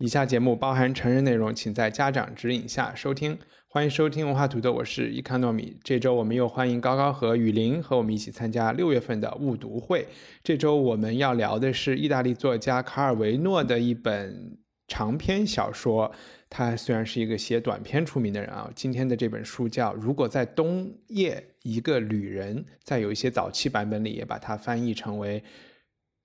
以下节目包含成人内容，请在家长指引下收听。欢迎收听文化土豆，我是伊康糯米。这周我们又欢迎高高和雨林和我们一起参加六月份的误读会。这周我们要聊的是意大利作家卡尔维诺的一本长篇小说。他虽然是一个写短篇出名的人啊，今天的这本书叫《如果在冬夜一个旅人》，在有一些早期版本里也把它翻译成为。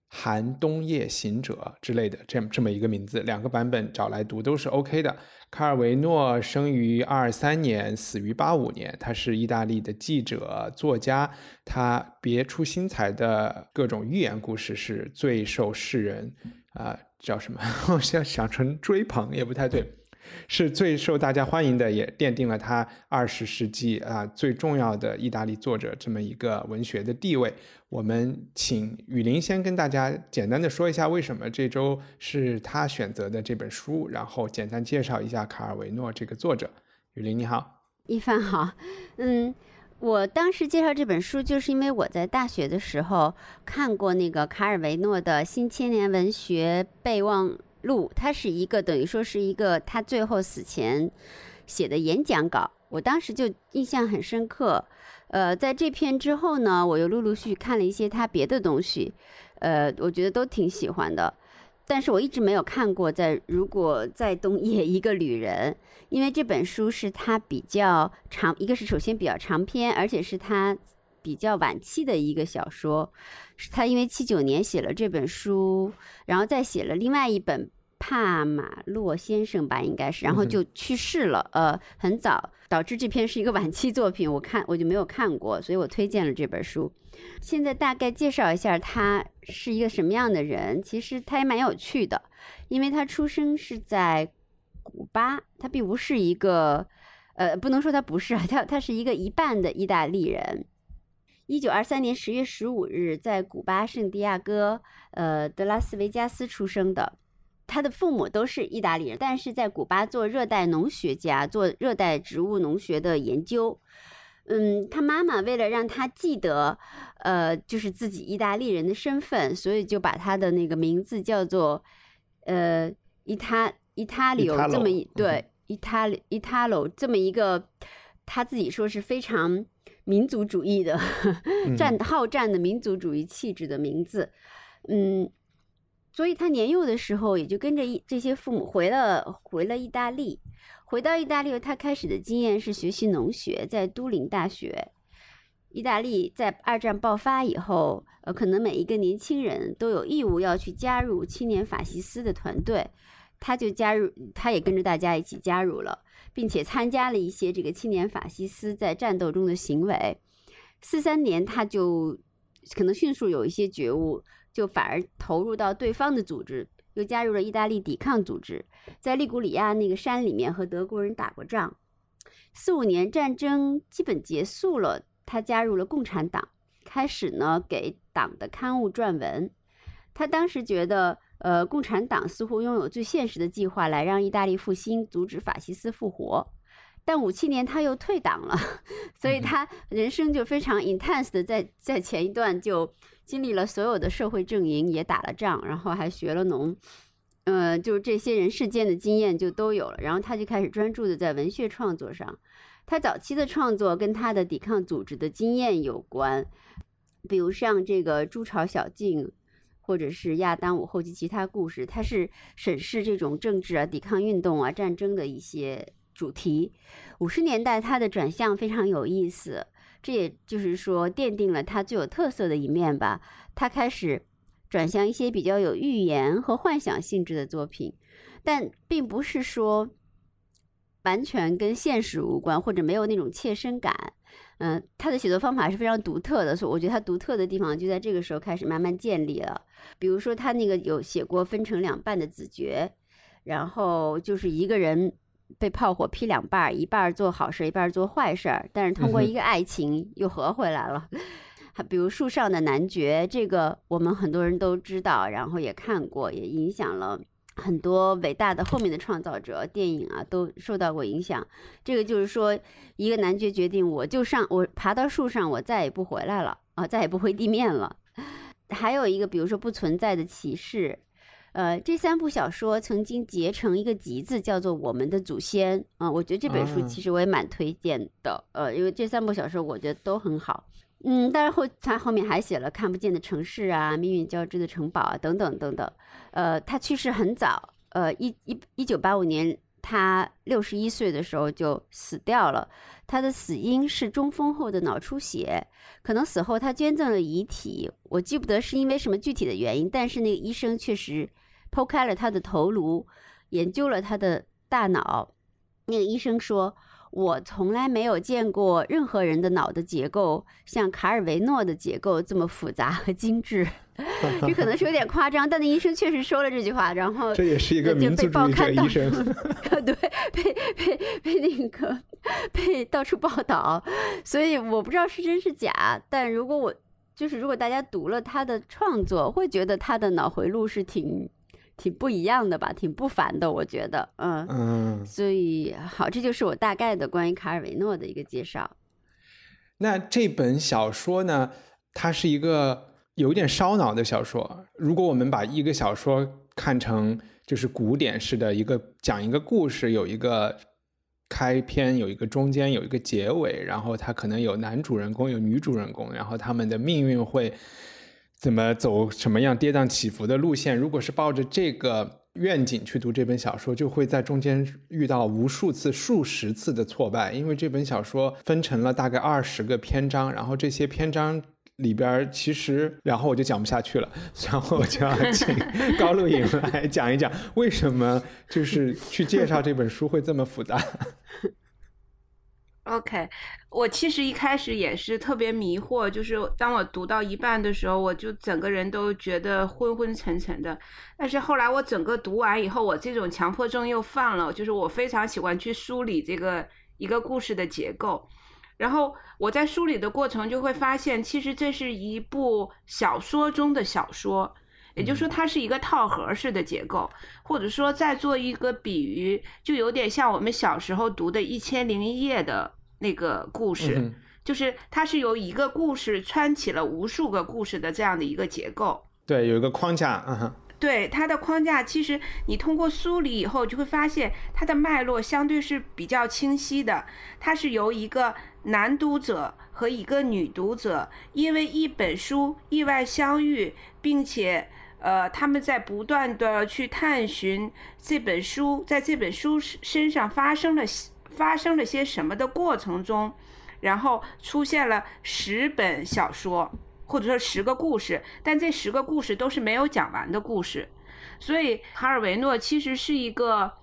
寒冬夜行者之类的，这这么一个名字，两个版本找来读都是 OK 的。卡尔维诺生于二三年，死于八五年，他是意大利的记者、作家，他别出心裁的各种寓言故事是最受世人啊叫什么？我现在想成追捧也不太对。是最受大家欢迎的，也奠定了他二十世纪啊最重要的意大利作者这么一个文学的地位。我们请雨林先跟大家简单的说一下，为什么这周是他选择的这本书，然后简单介绍一下卡尔维诺这个作者。雨林你好，一帆好，嗯，我当时介绍这本书，就是因为我在大学的时候看过那个卡尔维诺的《新千年文学备忘》。录，它是一个等于说是一个他最后死前写的演讲稿，我当时就印象很深刻。呃，在这篇之后呢，我又陆陆续续看了一些他别的东西，呃，我觉得都挺喜欢的。但是我一直没有看过在如果在冬夜一个旅人，因为这本书是他比较长，一个是首先比较长篇，而且是他比较晚期的一个小说。是他因为七九年写了这本书，然后再写了另外一本。帕马洛先生吧，应该是，然后就去世了，呃，很早，导致这篇是一个晚期作品，我看我就没有看过，所以我推荐了这本书。现在大概介绍一下他是一个什么样的人，其实他也蛮有趣的，因为他出生是在古巴，他并不是一个，呃，不能说他不是啊，他他是一个一半的意大利人。一九二三年十月十五日，在古巴圣地亚哥，呃，德拉斯维加斯出生的。他的父母都是意大利人，但是在古巴做热带农学家，做热带植物农学的研究。嗯，他妈妈为了让他记得，呃，就是自己意大利人的身份，所以就把他的那个名字叫做，呃，伊他伊塔里欧这么一对伊塔伊塔罗这么一个，他自己说是非常民族主义的，战好战的民族主义气质的名字。嗯。所以他年幼的时候也就跟着一这些父母回了回了意大利，回到意大利，他开始的经验是学习农学，在都灵大学。意大利在二战爆发以后，呃，可能每一个年轻人都有义务要去加入青年法西斯的团队，他就加入，他也跟着大家一起加入了，并且参加了一些这个青年法西斯在战斗中的行为。四三年，他就可能迅速有一些觉悟。就反而投入到对方的组织，又加入了意大利抵抗组织，在利古里亚那个山里面和德国人打过仗。四五年战争基本结束了，他加入了共产党，开始呢给党的刊物撰文。他当时觉得，呃，共产党似乎拥有最现实的计划来让意大利复兴，阻止法西斯复活。但五七年他又退党了，所以他人生就非常 intense 的在在前一段就。经历了所有的社会阵营，也打了仗，然后还学了农，呃，就是这些人世间的经验就都有了。然后他就开始专注的在文学创作上。他早期的创作跟他的抵抗组织的经验有关，比如像这个《朱朝小径》，或者是《亚当午后及其他故事》，他是审视这种政治啊、抵抗运动啊、战争的一些主题。五十年代他的转向非常有意思。这也就是说，奠定了他最有特色的一面吧。他开始转向一些比较有寓言和幻想性质的作品，但并不是说完全跟现实无关，或者没有那种切身感。嗯，他的写作方法是非常独特的，所以我觉得他独特的地方就在这个时候开始慢慢建立了。比如说他那个有写过分成两半的子爵，然后就是一个人被炮火劈两半儿，一半儿做好事，一半儿做坏事儿，但是通过一个爱情又合回来了。还比如树上的男爵，这个我们很多人都知道，然后也看过，也影响了。很多伟大的后面的创造者，电影啊都受到过影响。这个就是说，一个男爵决定，我就上，我爬到树上，我再也不回来了啊，再也不回地面了。还有一个，比如说不存在的骑士，呃，这三部小说曾经结成一个集子，叫做《我们的祖先》啊。我觉得这本书其实我也蛮推荐的，呃，因为这三部小说我觉得都很好。嗯，但是后他后面还写了《看不见的城市》啊，《命运交织的城堡》啊，等等等等。呃，他去世很早，呃，一一一九八五年，他六十一岁的时候就死掉了。他的死因是中风后的脑出血，可能死后他捐赠了遗体，我记不得是因为什么具体的原因，但是那个医生确实剖开了他的头颅，研究了他的大脑。那个医生说。我从来没有见过任何人的脑的结构像卡尔维诺的结构这么复杂和精致，这可能是有点夸张，但那医生确实说了这句话，然后这也是一个民族主义者医生，对，被被被那个被到处报道，所以我不知道是真是假，但如果我就是如果大家读了他的创作，会觉得他的脑回路是挺。挺不一样的吧，挺不凡的，我觉得，嗯嗯，所以好，这就是我大概的关于卡尔维诺的一个介绍。那这本小说呢，它是一个有点烧脑的小说。如果我们把一个小说看成就是古典式的一个讲一个故事，有一个开篇，有一个中间，有一个结尾，然后它可能有男主人公，有女主人公，然后他们的命运会。怎么走什么样跌宕起伏的路线？如果是抱着这个愿景去读这本小说，就会在中间遇到无数次、数十次的挫败。因为这本小说分成了大概二十个篇章，然后这些篇章里边其实，然后我就讲不下去了，然后我就要请高露颖来讲一讲为什么就是去介绍这本书会这么复杂。OK，我其实一开始也是特别迷惑，就是当我读到一半的时候，我就整个人都觉得昏昏沉沉的。但是后来我整个读完以后，我这种强迫症又犯了，就是我非常喜欢去梳理这个一个故事的结构。然后我在梳理的过程就会发现，其实这是一部小说中的小说，也就是说它是一个套盒式的结构，或者说再做一个比喻，就有点像我们小时候读的《一千零一夜》的。那个故事，就是它是由一个故事穿起了无数个故事的这样的一个结构。对，有一个框架。嗯哼。对它的框架，其实你通过梳理以后，就会发现它的脉络相对是比较清晰的。它是由一个男读者和一个女读者，因为一本书意外相遇，并且呃，他们在不断的去探寻这本书，在这本书身上发生了。发生了些什么的过程中，然后出现了十本小说，或者说十个故事，但这十个故事都是没有讲完的故事。所以卡尔维诺其实是一个，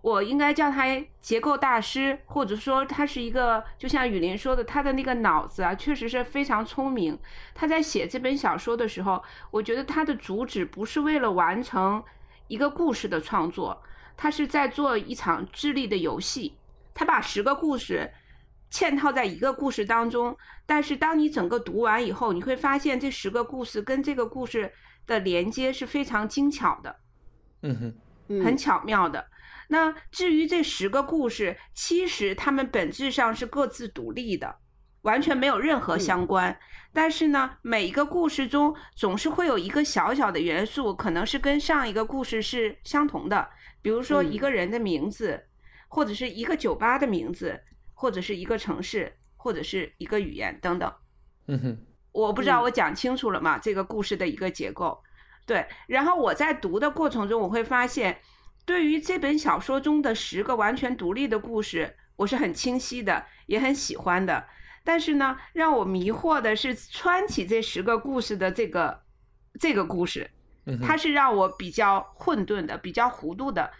我应该叫他结构大师，或者说他是一个，就像雨林说的，他的那个脑子啊，确实是非常聪明。他在写这本小说的时候，我觉得他的主旨不是为了完成一个故事的创作，他是在做一场智力的游戏。他把十个故事嵌套在一个故事当中，但是当你整个读完以后，你会发现这十个故事跟这个故事的连接是非常精巧的，嗯哼，很巧妙的。那至于这十个故事，其实它们本质上是各自独立的，完全没有任何相关。但是呢，每一个故事中总是会有一个小小的元素，可能是跟上一个故事是相同的，比如说一个人的名字。或者是一个酒吧的名字，或者是一个城市，或者是一个语言等等。嗯哼，我不知道我讲清楚了吗？这个故事的一个结构。对，然后我在读的过程中，我会发现，对于这本小说中的十个完全独立的故事，我是很清晰的，也很喜欢的。但是呢，让我迷惑的是穿起这十个故事的这个这个故事，它是让我比较混沌的，比较糊涂的。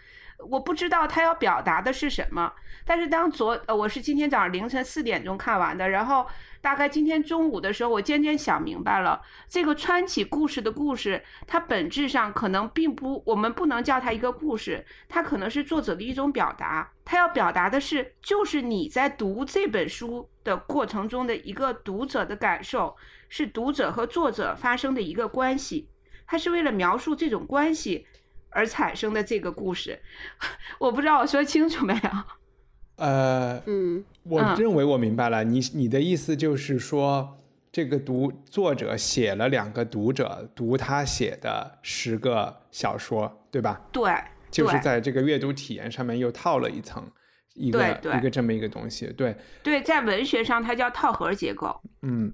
我不知道他要表达的是什么。但是当昨呃，我是今天早上凌晨四点钟看完的，然后大概今天中午的时候，我渐渐想明白了，这个川崎故事的故事，它本质上可能并不，我们不能叫它一个故事，它可能是作者的一种表达。他要表达的是，就是你在读这本书的过程中的一个读者的感受，是读者和作者发生的一个关系。他是为了描述这种关系而产生的这个故事。我不知道我说清楚没有。呃，嗯，我认为我明白了，你你的意思就是说，这个读作者写了两个读者读他写的十个小说，对吧？对，就是在这个阅读体验上面又套了一层，一个一个这么一个东西，对对，在文学上它叫套盒结构。嗯，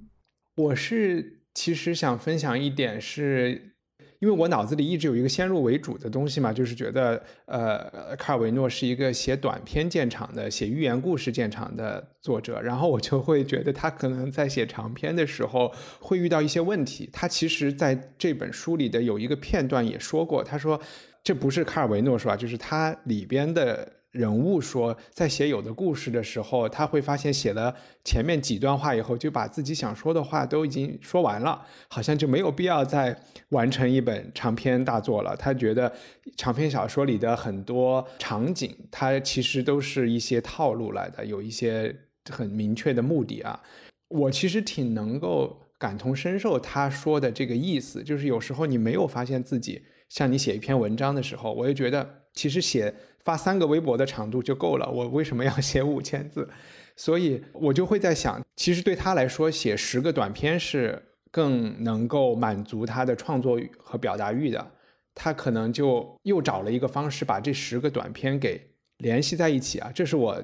我是其实想分享一点是。因为我脑子里一直有一个先入为主的东西嘛，就是觉得，呃，卡尔维诺是一个写短篇见长的、写寓言故事见长的作者，然后我就会觉得他可能在写长篇的时候会遇到一些问题。他其实在这本书里的有一个片段也说过，他说这不是卡尔维诺说，就是他里边的。人物说，在写有的故事的时候，他会发现写了前面几段话以后，就把自己想说的话都已经说完了，好像就没有必要再完成一本长篇大作了。他觉得长篇小说里的很多场景，它其实都是一些套路来的，有一些很明确的目的啊。我其实挺能够感同身受他说的这个意思，就是有时候你没有发现自己像你写一篇文章的时候，我就觉得其实写。发三个微博的长度就够了，我为什么要 写五千字？所以我就会在想，其实对他来说，写十个短篇是更能够满足他的创作和表达欲的。他可能就又找了一个方式，把这十个短篇给联系在一起啊。这是我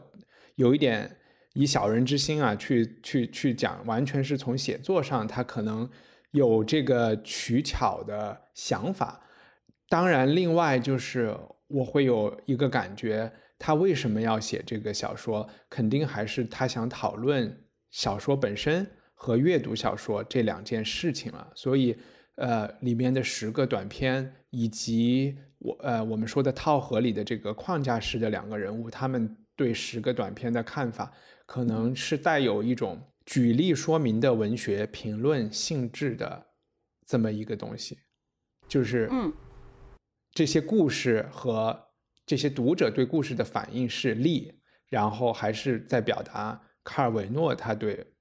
有一点以小人之心啊，去去去讲，完全是从写作上，他可能有这个取巧的想法。当然，另外就是。我会有一个感觉，他为什么要写这个小说？肯定还是他想讨论小说本身和阅读小说这两件事情了。所以，呃，里面的十个短篇以及我呃我们说的套盒里的这个框架式的两个人物，他们对十个短篇的看法，可能是带有一种举例说明的文学评论性质的这么一个东西，就是嗯。这些故事和这些读者对故事的反应是利，然后还是在表达卡尔维诺他对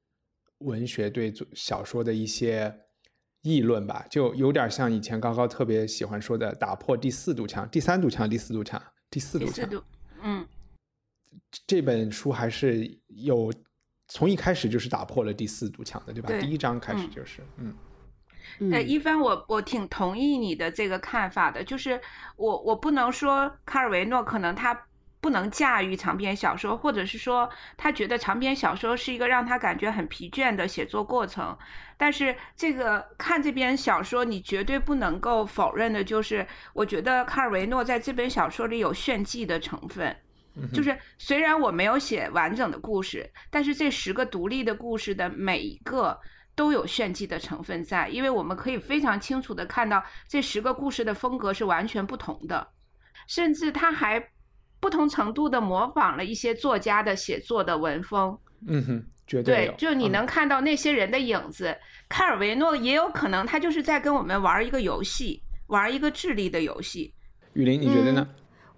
文学、对小说的一些议论吧，就有点像以前高高特别喜欢说的“打破第四堵墙”、“第三堵墙”、“第四堵墙”、“第四堵墙”。嗯，这本书还是有从一开始就是打破了第四堵墙的，对吧？第一章开始就是，嗯。呃，一帆，我我挺同意你的这个看法的，就是我我不能说卡尔维诺可能他不能驾驭长篇小说，或者是说他觉得长篇小说是一个让他感觉很疲倦的写作过程，但是这个看这篇小说，你绝对不能够否认的就是，我觉得卡尔维诺在这本小说里有炫技的成分，就是虽然我没有写完整的故事，但是这十个独立的故事的每一个。都有炫技的成分在，因为我们可以非常清楚的看到这十个故事的风格是完全不同的，甚至他还不同程度的模仿了一些作家的写作的文风。嗯哼，绝对对，就你能看到那些人的影子。卡尔维诺也有可能他就是在跟我们玩一个游戏，玩一个智力的游戏。雨林，你觉得呢？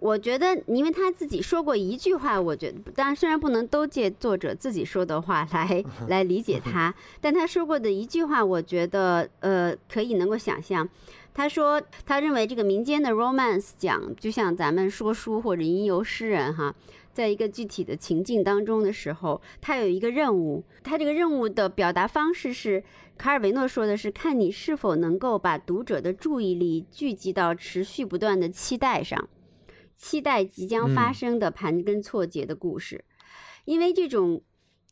我觉得，因为他自己说过一句话，我觉得，当然虽然不能都借作者自己说的话来 来理解他，但他说过的一句话，我觉得，呃，可以能够想象。他说，他认为这个民间的 romance 讲，就像咱们说书或者吟游诗人哈，在一个具体的情境当中的时候，他有一个任务，他这个任务的表达方式是，卡尔维诺说的是，看你是否能够把读者的注意力聚集到持续不断的期待上。期待即将发生的盘根错节的故事，因为这种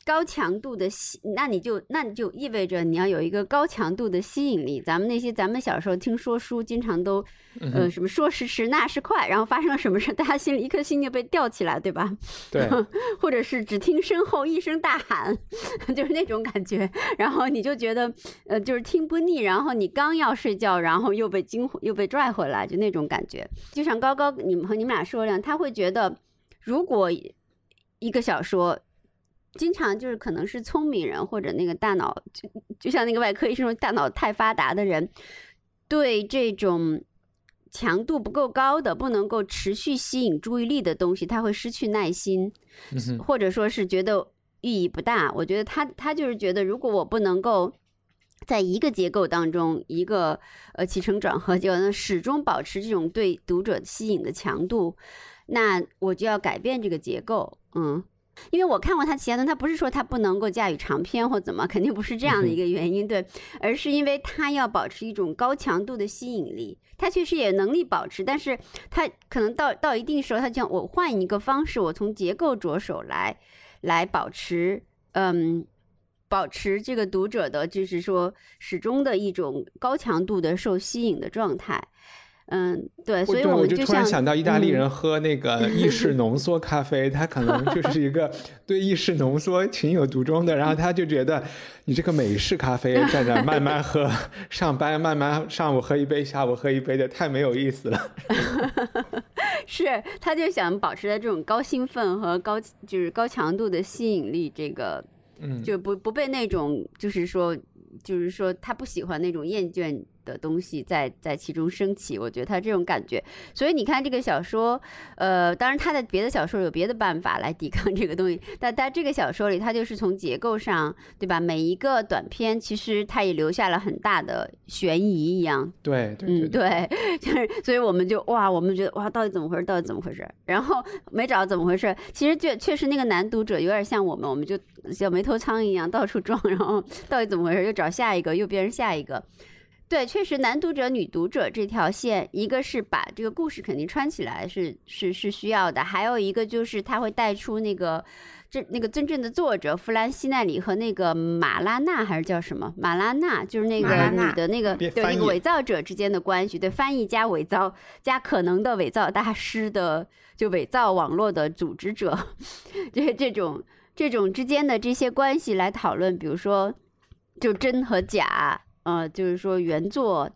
高强度的吸，那你就那你就意味着你要有一个高强度的吸引力。咱们那些咱们小时候听说书，经常都呃什么说时迟那时快，然后发生了什么事，大家心里一颗心就被吊起来，对吧？对，或者是只听身后一声大喊，就是那种感觉，然后你就觉得呃就是听不腻，然后你刚要睡觉，然后又被惊又被拽回来，就那种感觉。就像高高你们和你们俩说一样，他会觉得如果一个小说。经常就是可能是聪明人或者那个大脑，就就像那个外科医生说，大脑太发达的人，对这种强度不够高的、不能够持续吸引注意力的东西，他会失去耐心，或者说是觉得意义不大。我觉得他他就是觉得，如果我不能够在一个结构当中，一个呃起承转合结构，始终保持这种对读者吸引的强度，那我就要改变这个结构，嗯。因为我看过他其他的，他不是说他不能够驾驭长篇或怎么，肯定不是这样的一个原因，对，而是因为他要保持一种高强度的吸引力，他确实也能力保持，但是他可能到到一定时候，他就我换一个方式，我从结构着手来，来保持，嗯，保持这个读者的，就是说始终的一种高强度的受吸引的状态。嗯，对，所以我就突然想到意大利人喝那个意式 浓缩咖啡，他可能就是一个 对意式浓缩情有独钟的，然后他就觉得你这个美式咖啡 在这慢慢喝，上班慢慢上午喝一杯，下午喝一杯的太没有意思了。是，他就想保持在这种高兴奋和高就是高强度的吸引力，这个嗯，就不不被那种就是说就是说他不喜欢那种厌倦。的东西在在其中升起，我觉得他这种感觉，所以你看这个小说，呃，当然他的别的小说有别的办法来抵抗这个东西，但但这个小说里，他就是从结构上，对吧？每一个短篇其实他也留下了很大的悬疑一样，对，嗯，对，就是，所以我们就哇，我们觉得哇，到底怎么回事？到底怎么回事？然后没找到怎么回事，其实确确实那个男读者有点像我们，我们就像没头苍蝇一样到处撞，然后到底怎么回事？又找下一个，又变成下一个。对，确实男读者、女读者这条线，一个是把这个故事肯定穿起来是是是需要的，还有一个就是他会带出那个这那个真正的作者弗兰西奈里和那个马拉娜还是叫什么马拉娜，就是那个女的那个对那个伪造者之间的关系，对翻译加伪造加可能的伪造大师的就伪造网络的组织者，就是这种这种之间的这些关系来讨论，比如说就真和假。呃，就是说原作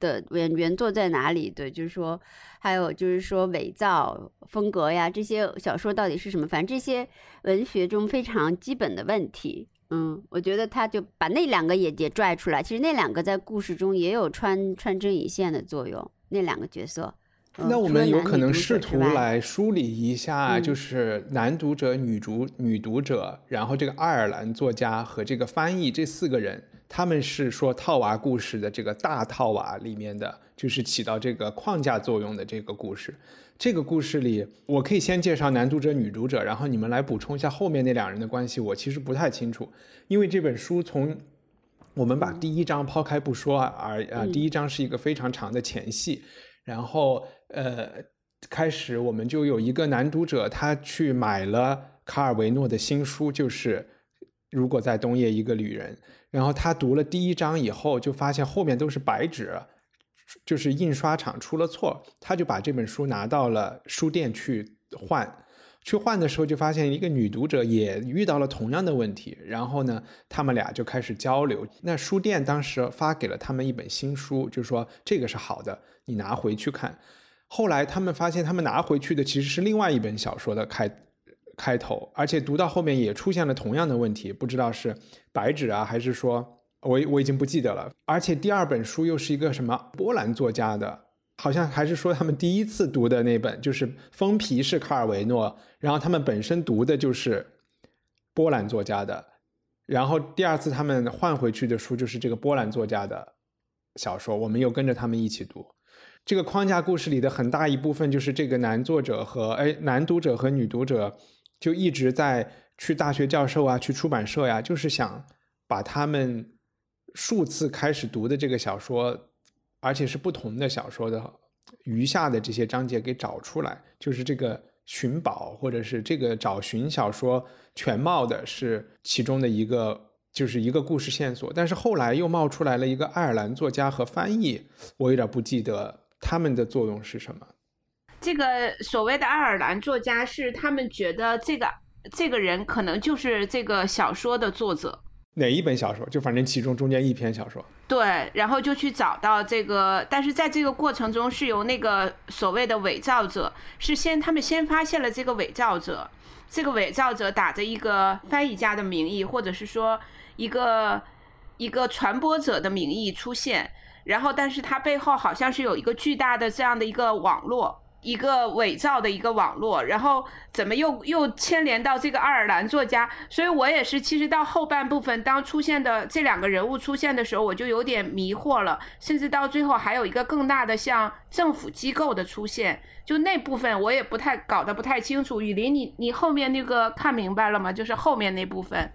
的原原作在哪里？对，就是说还有就是说伪造风格呀，这些小说到底是什么？反正这些文学中非常基本的问题，嗯，我觉得他就把那两个也也拽出来。其实那两个在故事中也有穿穿针引线的作用，那两个角色。那我们有可能试图来梳理一下，就是男读者、女读女读者，然后这个爱尔兰作家和这个翻译这四个人。他们是说套娃故事的这个大套娃里面的，就是起到这个框架作用的这个故事。这个故事里，我可以先介绍男读者、女读者，然后你们来补充一下后面那两人的关系。我其实不太清楚，因为这本书从我们把第一章抛开不说，而呃，第一章是一个非常长的前戏，然后呃，开始我们就有一个男读者，他去买了卡尔维诺的新书，就是《如果在冬夜，一个旅人》。然后他读了第一章以后，就发现后面都是白纸，就是印刷厂出了错。他就把这本书拿到了书店去换，去换的时候就发现一个女读者也遇到了同样的问题。然后呢，他们俩就开始交流。那书店当时发给了他们一本新书，就说这个是好的，你拿回去看。后来他们发现，他们拿回去的其实是另外一本小说的开。开头，而且读到后面也出现了同样的问题，不知道是白纸啊，还是说我我已经不记得了。而且第二本书又是一个什么波兰作家的，好像还是说他们第一次读的那本，就是封皮是卡尔维诺，然后他们本身读的就是波兰作家的，然后第二次他们换回去的书就是这个波兰作家的小说，我们又跟着他们一起读。这个框架故事里的很大一部分就是这个男作者和哎男读者和女读者。就一直在去大学教授啊，去出版社呀，就是想把他们数次开始读的这个小说，而且是不同的小说的余下的这些章节给找出来。就是这个寻宝或者是这个找寻小说全貌的是其中的一个，就是一个故事线索。但是后来又冒出来了一个爱尔兰作家和翻译，我有点不记得他们的作用是什么。这个所谓的爱尔兰作家是他们觉得这个这个人可能就是这个小说的作者。哪一本小说？就反正其中中间一篇小说。对，然后就去找到这个，但是在这个过程中是由那个所谓的伪造者，是先他们先发现了这个伪造者，这个伪造者打着一个翻译家的名义，或者是说一个一个传播者的名义出现，然后但是他背后好像是有一个巨大的这样的一个网络。一个伪造的一个网络，然后怎么又又牵连到这个爱尔兰作家？所以我也是，其实到后半部分，当出现的这两个人物出现的时候，我就有点迷惑了。甚至到最后还有一个更大的像政府机构的出现，就那部分我也不太搞得不太清楚。雨林，你你后面那个看明白了吗？就是后面那部分。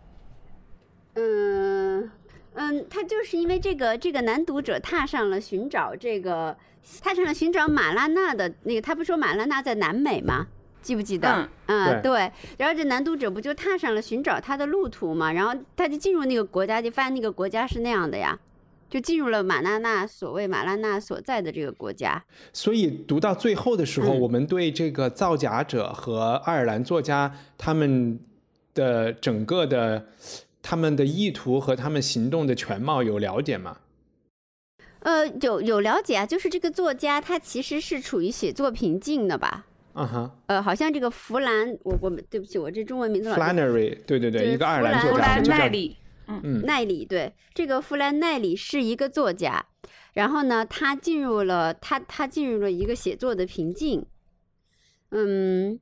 嗯嗯，他就是因为这个这个男读者踏上了寻找这个。踏上了寻找马拉纳的那个，他不说马拉纳在南美吗？记不记得？嗯，对。然后这男读者不就踏上了寻找他的路途吗？然后他就进入那个国家，就发现那个国家是那样的呀，就进入了马拉纳所谓马拉纳所在的这个国家。所以读到最后的时候，我们对这个造假者和爱尔兰作家他们的整个的他们的意图和他们行动的全貌有了解吗？呃，有有了解啊，就是这个作家他其实是处于写作瓶颈的吧？嗯哼。呃，好像这个弗兰，我我对不起，我这中文名字。Flannery，对对对，一个爱尔兰作家，奈里。嗯嗯，奈里，对，这个弗兰奈里是一个作家，然后呢，他进入了他他进入了一个写作的瓶颈。嗯，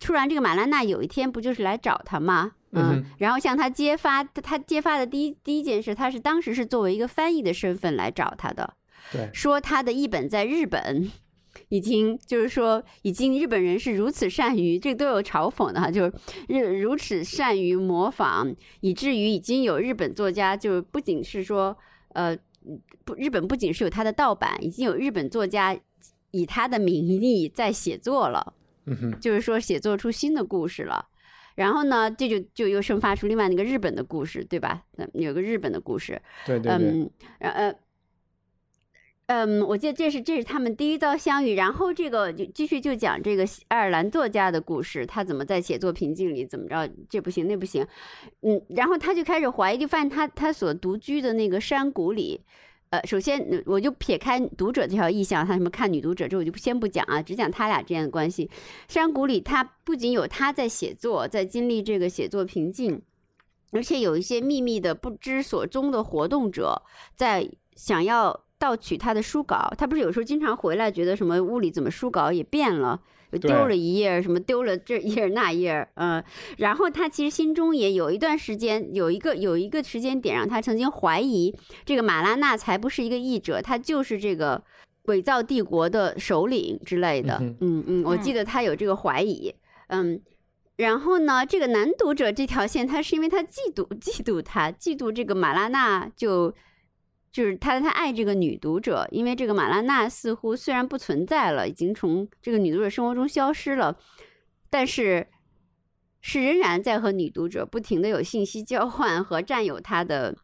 突然这个马拉娜有一天不就是来找他吗？嗯，然后向他揭发，他揭发的第一第一件事，他是当时是作为一个翻译的身份来找他的，对，说他的译本在日本已经就是说，已经日本人是如此善于，这个都有嘲讽的哈，就是日如此善于模仿，以至于已经有日本作家，就不仅是说，呃，不，日本不仅是有他的盗版，已经有日本作家以他的名义在写作了，嗯哼，就是说写作出新的故事了。然后呢，这就就又生发出另外那个日本的故事，对吧？嗯，有个日本的故事。对对对。嗯，呃，嗯，我记得这是这是他们第一遭相遇，然后这个就继续就讲这个爱尔兰作家的故事，他怎么在写作瓶颈里怎么着，这不行那不行，嗯，然后他就开始怀疑，就发现他他所独居的那个山谷里。呃，首先，我就撇开读者这条意向，他什么看女读者，这我就先不讲啊，只讲他俩之间的关系。山谷里，他不仅有他在写作，在经历这个写作瓶颈，而且有一些秘密的不知所踪的活动者在想要盗取他的书稿。他不是有时候经常回来，觉得什么屋里怎么书稿也变了。丢了一页，什么丢了这页那页，嗯，然后他其实心中也有一段时间，有一个有一个时间点，让他曾经怀疑这个马拉纳才不是一个译者，他就是这个伪造帝国的首领之类的，嗯嗯，我记得他有这个怀疑，嗯，然后呢，这个男读者这条线，他是因为他嫉妒嫉妒他，嫉妒这个马拉纳就。就是他，他爱这个女读者，因为这个马拉娜似乎虽然不存在了，已经从这个女读者生活中消失了，但是是仍然在和女读者不停的有信息交换和占有她的，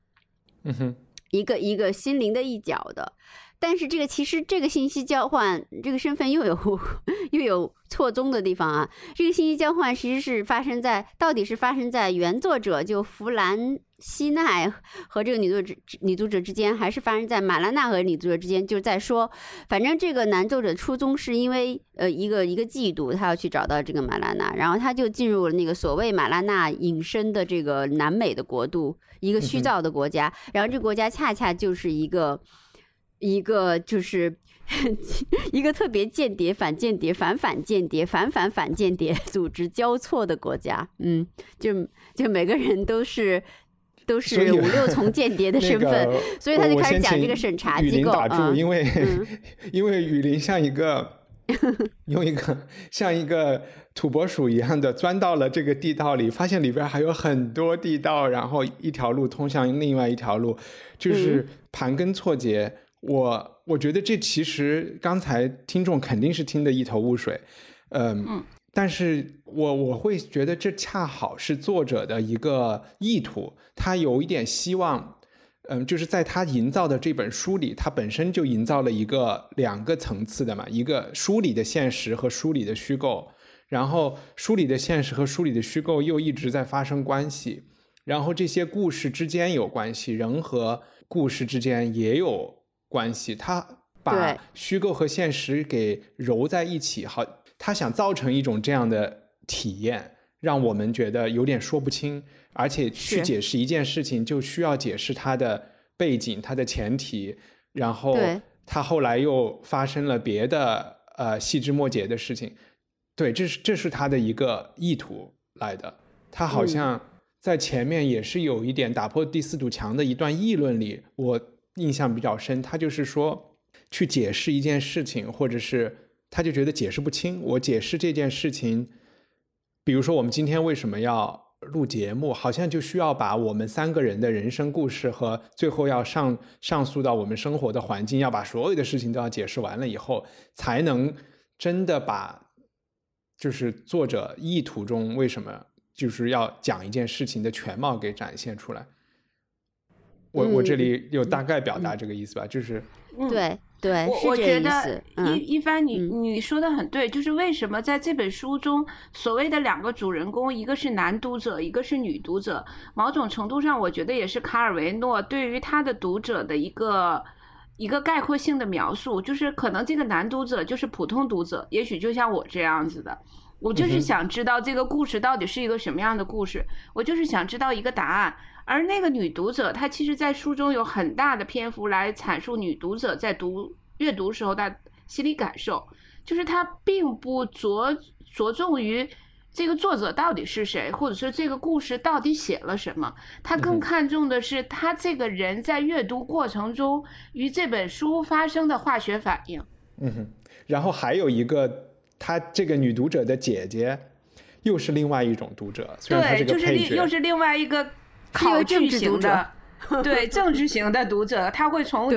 一个一个心灵的一角的。但是这个其实这个信息交换，这个身份又有 又有错综的地方啊。这个信息交换其实是发生在，到底是发生在原作者就弗兰。西奈和这个女作者女作者之间，还是发生在马拉纳和女作者之间，就是在说，反正这个男作者初衷是因为呃一个一个嫉妒，他要去找到这个马拉纳，然后他就进入了那个所谓马拉纳隐身的这个南美的国度，一个虚造的国家，然后这个国家恰恰就是一个一个就是 一个特别间谍、反间谍、反反间谍、反反反间谍组织交错的国家，嗯，就就每个人都是。都是五六重间谍的身份，所以他就开始讲这个审查机构啊。因为 因为雨林像一个用一个像一个土拨鼠一样的钻到了这个地道里，发现里边还有很多地道，然后一条路通向另外一条路，就是盘根错节。我我觉得这其实刚才听众肯定是听得一头雾水。嗯，但是我我会觉得这恰好是作者的一个意图，他有一点希望，嗯，就是在他营造的这本书里，他本身就营造了一个两个层次的嘛，一个书里的现实和书里的虚构，然后书里的现实和书里的虚构又一直在发生关系，然后这些故事之间有关系，人和故事之间也有关系，他把虚构和现实给揉在一起，好。他想造成一种这样的体验，让我们觉得有点说不清，而且去解释一件事情就需要解释它的背景、它的前提，然后他后来又发生了别的呃细枝末节的事情，对，这是这是他的一个意图来的。他好像在前面也是有一点打破第四堵墙的一段议论里，我印象比较深。他就是说去解释一件事情，或者是。他就觉得解释不清。我解释这件事情，比如说我们今天为什么要录节目，好像就需要把我们三个人的人生故事和最后要上上诉到我们生活的环境，要把所有的事情都要解释完了以后，才能真的把就是作者意图中为什么就是要讲一件事情的全貌给展现出来。我我这里有大概表达这个意思吧，就是对。对，我我觉得一一帆，你你说的很对，就是为什么在这本书中，所谓的两个主人公，一个是男读者，一个是女读者，某种程度上，我觉得也是卡尔维诺对于他的读者的一个一个概括性的描述，就是可能这个男读者就是普通读者，也许就像我这样子的，我就是想知道这个故事到底是一个什么样的故事，我就是想知道一个答案。而那个女读者，她其实，在书中有很大的篇幅来阐述女读者在读阅读时候的心理感受，就是她并不着着重于这个作者到底是谁，或者是这个故事到底写了什么，她更看重的是她这个人在阅读过程中与这本书发生的化学反应。嗯哼，然后还有一个，她这个女读者的姐姐，又是另外一种读者，对，就是另又是另外一个。考据型的，对政治型的读者，他会从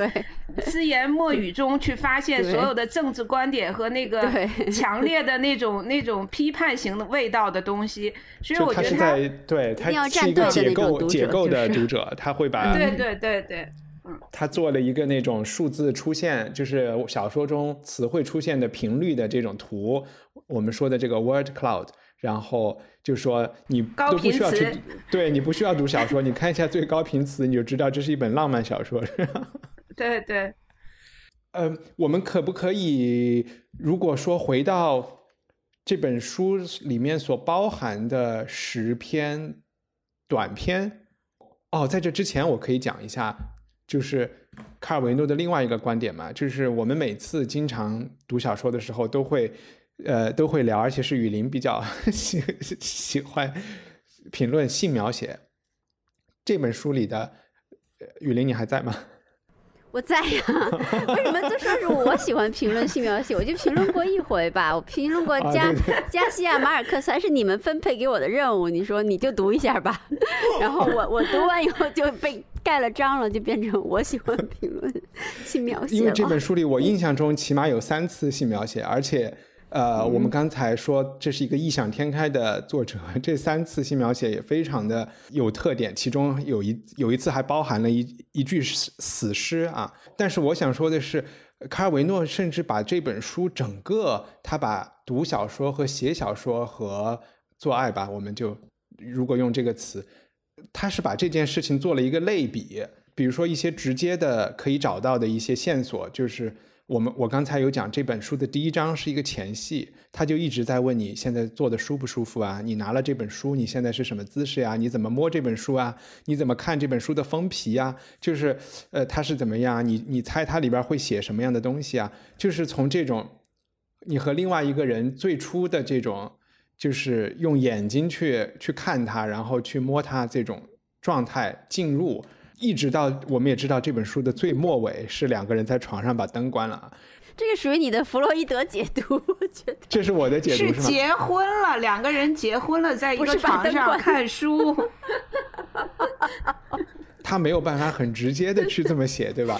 只 言默语中去发现所有的政治观点和那个 强烈的那种那种批判型的味道的东西。所以我觉得他对他是一个解构解构的读者，他会把对对对对，嗯，他做了一个那种数字出现，就是小说中词汇出现的频率的这种图，我们说的这个 word cloud。然后就说你都不需要去，对你不需要读小说，你看一下最高频词，你就知道这是一本浪漫小说。对对，嗯，我们可不可以，如果说回到这本书里面所包含的十篇短篇，哦，在这之前我可以讲一下，就是卡尔维诺的另外一个观点嘛，就是我们每次经常读小说的时候都会。呃，都会聊，而且是雨林比较 喜喜欢评论性描写。这本书里的雨林，你还在吗？我在呀。为什么就说是我喜欢评论性描写？我就评论过一回吧。我评论过加加西亚马尔克斯，还是你们分配给我的任务。你说你就读一下吧。然后我我读完以后就被盖了章了，就变成我喜欢评论性描写。因为这本书里，我印象中起码有三次性描写，而且。呃，我们刚才说这是一个异想天开的作者，这三次性描写也非常的有特点，其中有一有一次还包含了一一句死死诗啊。但是我想说的是，卡尔维诺甚至把这本书整个，他把读小说和写小说和做爱吧，我们就如果用这个词，他是把这件事情做了一个类比，比如说一些直接的可以找到的一些线索，就是。我们我刚才有讲这本书的第一章是一个前戏，他就一直在问你现在坐的舒不舒服啊？你拿了这本书，你现在是什么姿势呀？你怎么摸这本书啊？你怎么看这本书的封皮呀？就是呃，它是怎么样？你你猜它里边会写什么样的东西啊？就是从这种你和另外一个人最初的这种，就是用眼睛去去看它，然后去摸它这种状态进入。一直到我们也知道这本书的最末尾是两个人在床上把灯关了，这个属于你的弗洛伊德解读，我觉得。这是我的解读是结婚了，两个人结婚了，在一个床上看书，他没有办法很直接的去这么写，对吧？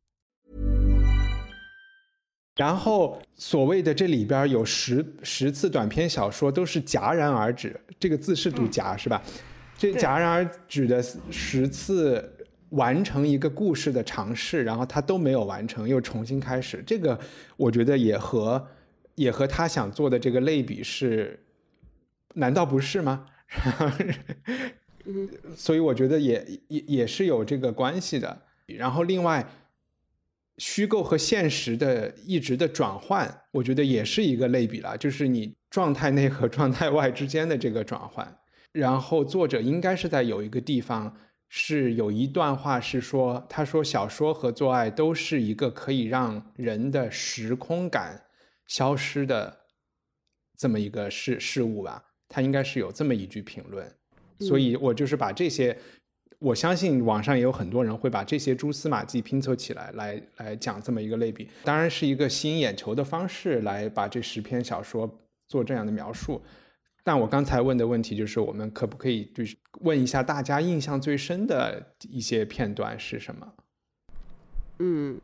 然后所谓的这里边有十十次短篇小说都是戛然而止，这个字是读戛、是吧？这戛然而止的十次完成一个故事的尝试，然后他都没有完成，又重新开始，这个我觉得也和也和他想做的这个类比是，难道不是吗？所以我觉得也也也是有这个关系的。然后另外，虚构和现实的一直的转换，我觉得也是一个类比了，就是你状态内和状态外之间的这个转换。然后作者应该是在有一个地方是有一段话是说，他说小说和做爱都是一个可以让人的时空感消失的这么一个事事物吧。他应该是有这么一句评论，所以我就是把这些，我相信网上也有很多人会把这些蛛丝马迹拼凑起来，来来讲这么一个类比，当然是一个吸引眼球的方式来把这十篇小说做这样的描述。但我刚才问的问题就是，我们可不可以就是问一下大家印象最深的一些片段是什么？嗯，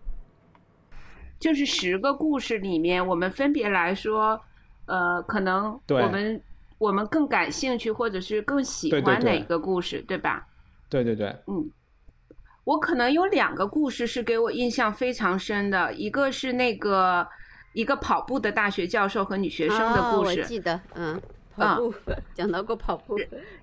就是十个故事里面，我们分别来说，呃，可能对我们我们更感兴趣，或者是更喜欢哪个故事，对吧？对对对，嗯，我可能有两个故事是给我印象非常深的，一个是那个一个跑步的大学教授和女学生的故事，哦、我记得，嗯，跑步、讲到过跑步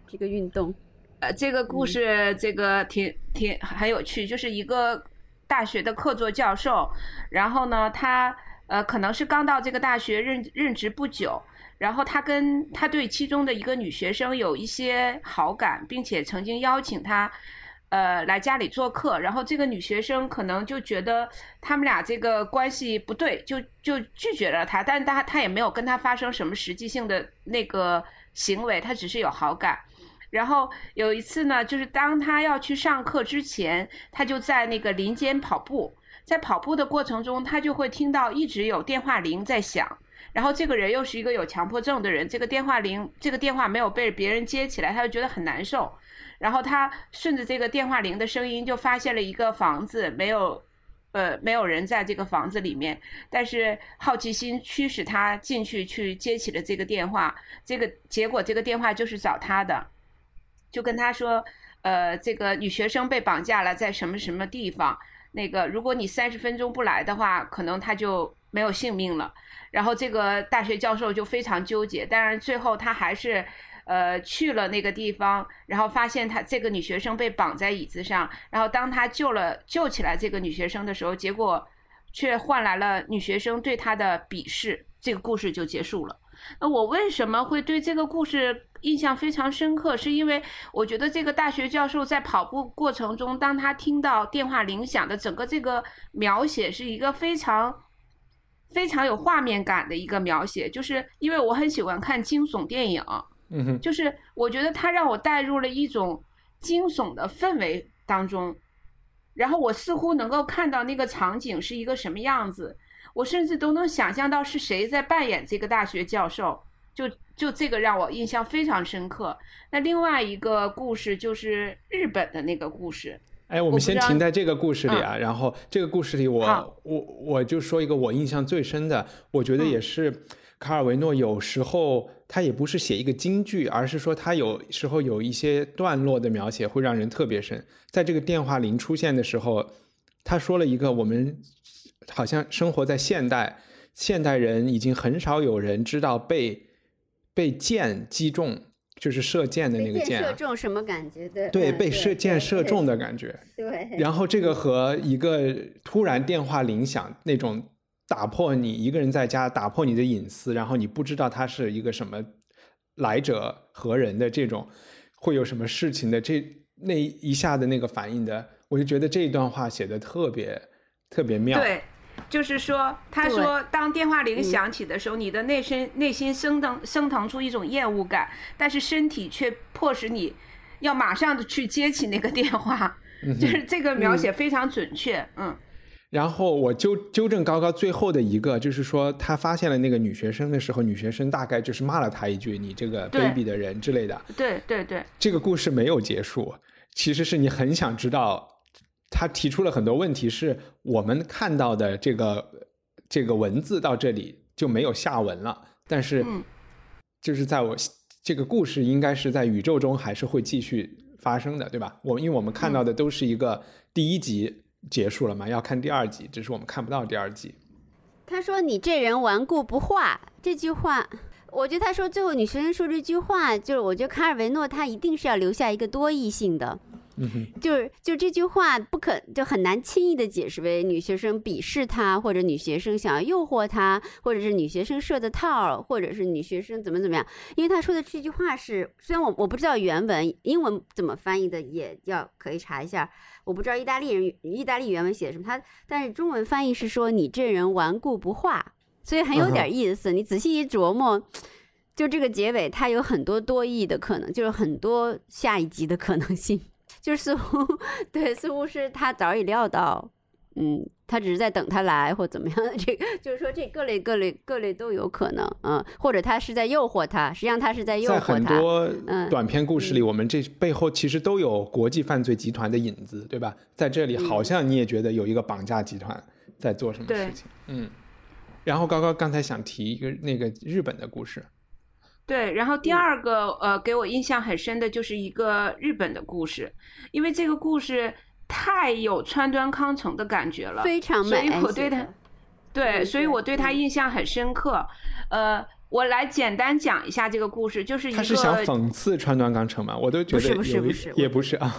这个运动，呃，这个故事这个挺挺很有趣，就是一个大学的客座教授，然后呢，他呃可能是刚到这个大学任任职不久，然后他跟他对其中的一个女学生有一些好感，并且曾经邀请她。呃，来家里做客，然后这个女学生可能就觉得他们俩这个关系不对，就就拒绝了他，但是他他也没有跟他发生什么实际性的那个行为，他只是有好感。然后有一次呢，就是当他要去上课之前，他就在那个林间跑步，在跑步的过程中，他就会听到一直有电话铃在响。然后这个人又是一个有强迫症的人，这个电话铃，这个电话没有被别人接起来，他就觉得很难受。然后他顺着这个电话铃的声音，就发现了一个房子，没有，呃，没有人在这个房子里面。但是好奇心驱使他进去去接起了这个电话。这个结果，这个电话就是找他的，就跟他说，呃，这个女学生被绑架了，在什么什么地方。那个，如果你三十分钟不来的话，可能他就没有性命了。然后这个大学教授就非常纠结，但是最后他还是。呃，去了那个地方，然后发现他这个女学生被绑在椅子上，然后当他救了救起来这个女学生的时候，结果却换来了女学生对他的鄙视，这个故事就结束了。那我为什么会对这个故事印象非常深刻？是因为我觉得这个大学教授在跑步过程中，当他听到电话铃响的整个这个描写，是一个非常非常有画面感的一个描写，就是因为我很喜欢看惊悚电影。嗯哼，就是我觉得它让我带入了一种惊悚的氛围当中，然后我似乎能够看到那个场景是一个什么样子，我甚至都能想象到是谁在扮演这个大学教授，就就这个让我印象非常深刻。那另外一个故事就是日本的那个故事，哎，我们先停在这个故事里啊，嗯、然后这个故事里我，我我我就说一个我印象最深的，我觉得也是卡尔维诺有时候。他也不是写一个京剧，而是说他有时候有一些段落的描写会让人特别深。在这个电话铃出现的时候，他说了一个我们好像生活在现代，现代人已经很少有人知道被被箭击中，就是射箭的那个被箭啊，射中什么感觉？对被射箭射中的感觉。对，对然后这个和一个突然电话铃响那种打破你一个人在家打破你的隐私，然后你不知道他是一个什么来者何人的这种会有什么事情的这那一下的那个反应的，我就觉得这一段话写的特别特别妙。对，就是说，他说，当电话铃嗯响起的时候，你的内心内心升腾升腾出一种厌恶感，但是身体却迫使你要马上的去接起那个电话，就是这个描写非常准确。嗯，然后我纠纠正高高最后的一个，就是说他发现了那个女学生的时候，女学生大概就是骂了他一句“你这个卑鄙的人”之类的。对对对，这个故事没有结束，其实是你很想知道，他提出了很多问题，是我们看到的这个这个文字到这里就没有下文了，但是嗯就是在我这个故事应该是在宇宙中还是会继续发生的，对吧？我因为我们看到的都是一个第一集结束了嘛，要看第二集，只是我们看不到第二集。他说：“你这人顽固不化。”这句话，我觉得他说最后女学生说这句话，就是我觉得卡尔维诺他一定是要留下一个多义性的，就是就这句话不可就很难轻易的解释为女学生鄙视他，或者女学生想要诱惑他，或者是女学生设的套，或者是女学生怎么怎么样。因为他说的这句话是，虽然我我不知道原文英文怎么翻译的，也要可以查一下。我不知道意大利人意大利原文写的什么，他但是中文翻译是说你这人顽固不化，所以很有点意思。你仔细一琢磨。就这个结尾，它有很多多义的可能，就是很多下一集的可能性。就是似乎 对，似乎是他早已料到，嗯，他只是在等他来或怎么样的。这个 就是说，这各类各类各类都有可能，嗯，或者他是在诱惑他，实际上他是在诱在惑他。在很多嗯短篇故事里，我们这背后其实都有国际犯罪集团的影子，对吧？在这里，好像你也觉得有一个绑架集团在做什么事情，嗯。然后高高刚才想提一个那个日本的故事，对，然后第二个呃，给我印象很深的就是一个日本的故事，因为这个故事太有川端康成的感觉了，非常所以美，我对他对，所以我对他嗯印象很深刻。呃，我来简单讲一下这个故事，就是一他是想个讽刺川端康成吗？我都觉得不是不是不是也不是啊。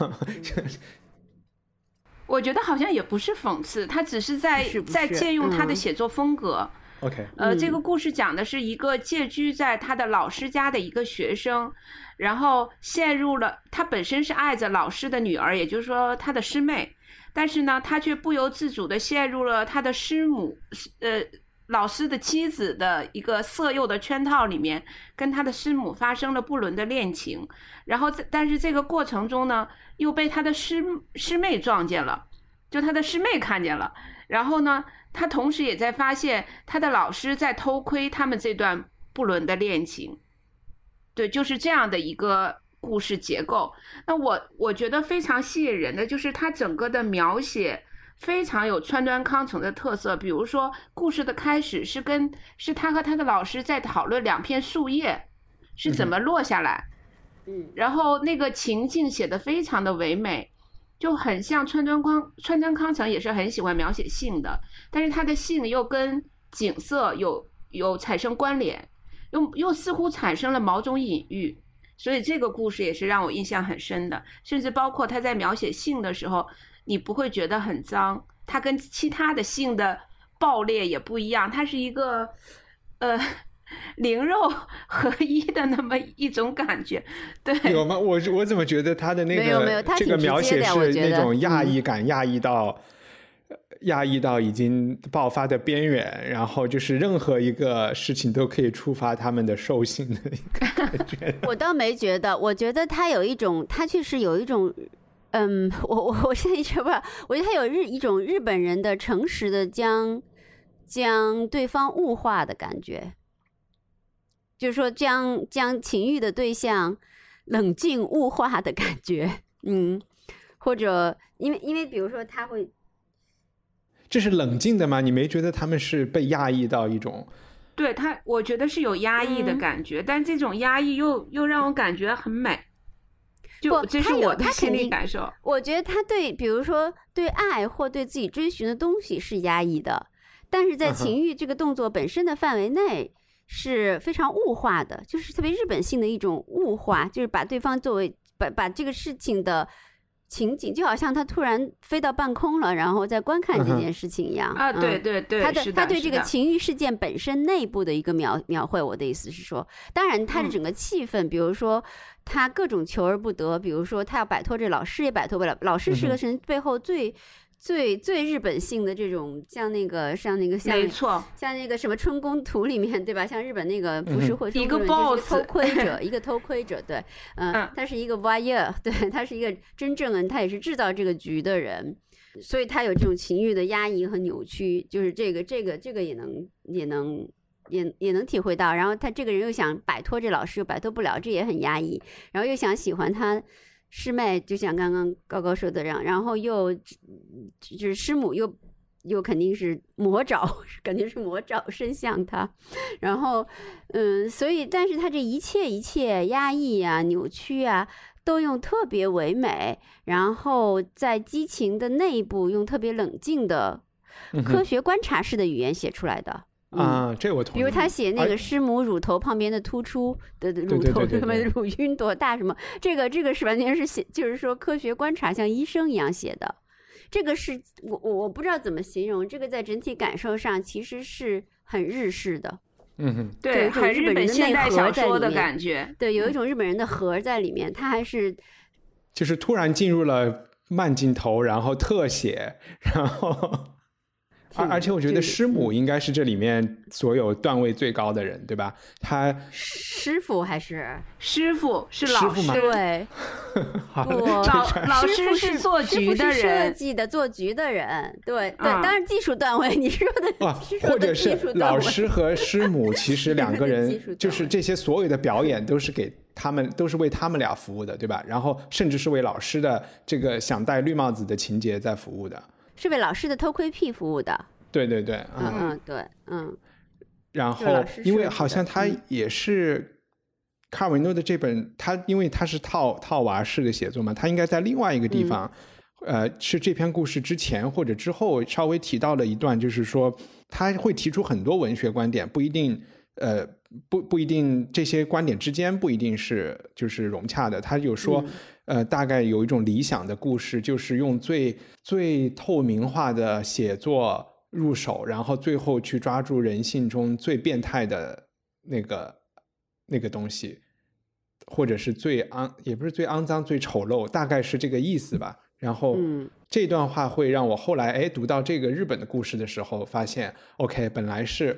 我觉得好像也不是讽刺，他只是在在借用他的嗯写作风格。OK，呃，这个嗯。故事讲的是一个借居在他的老师家的一个学生，然后陷入了他本身是爱着老师的女儿，也就是说他的师妹，但是呢，他却不由自主的陷入了他的师母，呃，老师的妻子的一个色诱的圈套里面，跟他的师母发生了不伦的恋情，然后在但是这个过程中呢，又被他的师师妹撞见了，就他的师妹看见了。然后呢，他同时也在发现他的老师在偷窥他们这段不伦的恋情。对，就是这样的一个故事结构。那我我觉得非常吸引人的就是他整个的描写非常有川端康成的特色。比如说，故事的开始是跟是他和他的老师在讨论两片树叶是怎么落下来，嗯然后那个情境写得非常的唯美。就很像川端康川端康成也是很喜欢描写性的，但是他的性又跟景色有有产生关联，又又似乎产生了某种隐喻，所以这个故事也是让我印象很深的。甚至包括他在描写性的时候，你不会觉得很脏，它跟其他的性的爆裂也不一样，它是一个呃 灵肉 合一的那么一种感觉，对。有吗？我我怎么觉得他的那个没有没有他这个挺直描写接的我是那觉得种压嗯抑感，压抑到压抑到已经爆发的边缘，然后就是任何一个事情都可以触发他们的兽性的一个感觉。我倒没觉得，我觉得他有一种，他确实有一种，嗯，我我我现在一直不知道，我觉得他有日一种日本人的诚实的将将对方物化的感觉，就是说将将情欲的对象冷静物化的感觉，嗯，或者因为因为比如说他会这是冷静的吗？你没觉得他们是被压抑到一种？对他，我觉得是有压抑的嗯感觉，但这种压抑又又让我感觉很美，就不这是我的心他肯定理感受。我觉得他对，比如说对爱或对自己追寻的东西是压抑的，但是在情欲这个动作本身的范围内是非常物化的，就是特别日本性的一种物化，就是把对方作为把把这个事情的情景，就好像他突然飞到半空了，然后在观看这件事情一样对对对，他的是他对这个情欲事件本身内部的一个描描绘，我的意思是说，当然他的嗯。整个气氛，比如说他各种求而不得，比如说他要摆脱这老师也摆脱不了，老师是个神背后最、最最日本性的这种，像那个像那个像没错，像那个什么春宫图里面，对吧？像日本那个浮世绘中一个 boss 偷 窥者，一个偷窥者，对，嗯嗯，他是一个 voyeur，对他是一个真正的，他也是制造这个局的人，所以他有这种情欲的压抑和扭曲，就是这个这个这个也能也能。也也能体会到，然后他这个人又想摆脱这老师，又摆脱不了，这也很压抑，然后又想喜欢他师妹，就像刚刚高高说的这样，然后又就是师母又又肯定是魔爪，肯定是魔爪伸向他，然后嗯，所以但是他这一切一切压抑啊、扭曲啊，都用特别唯美，然后在激情的内部用特别冷静的科学观察式的语言写出来的。嗯啊，这我同意。比如他写那个师母乳头旁边的突出的的乳头，什么乳晕多大什么，这个这个是完全是写，就是说科学观察像医生一样写的。这个是我我我不知道怎么形容，这个在整体感受上其实是很日式的，嗯哼，对，一种很日日本人的本现代小说的感觉。对，有一嗯种日本人的核在里面，他还是就是突然进入了慢镜头，然后特写，然后。而而且我觉得师母应该是这里面所有段位最高的人，对吧？他师傅还是师傅是 老师，对，好老老师是做师局的傅是设，计的做局的人，对对，啊当然技术段位，你说的 啊你，说的或者是技术段位老师和师母，其实两个人就是这些所有的表演都是给他们，都是为他们俩服务的，对吧？然后甚至是为老师的这个想戴绿帽子的情节在服务的。是为老师的偷窥癖服务的，对对对，嗯嗯。对嗯。然后因为好像他嗯。也是卡尔维诺的这本，他因为他是套套娃式的写作嘛，他应该在另外一个地嗯。方，呃，是这篇故事之前或者之后稍微提到了一段，就是说他会提出很多文学观点，不一定呃不不一定这些观点之间不一定是就是融洽的。他有说，呃，大概有一种理想的故事，就是用最最透明化的写作入手，然后最后去抓住人性中最变态的那个那个东西，或者是最肮，也不是最肮脏、最丑陋，大概是这个意思吧。然后嗯这段话会让我后来哎读到这个日本的故事的时候，发现 OK 本来是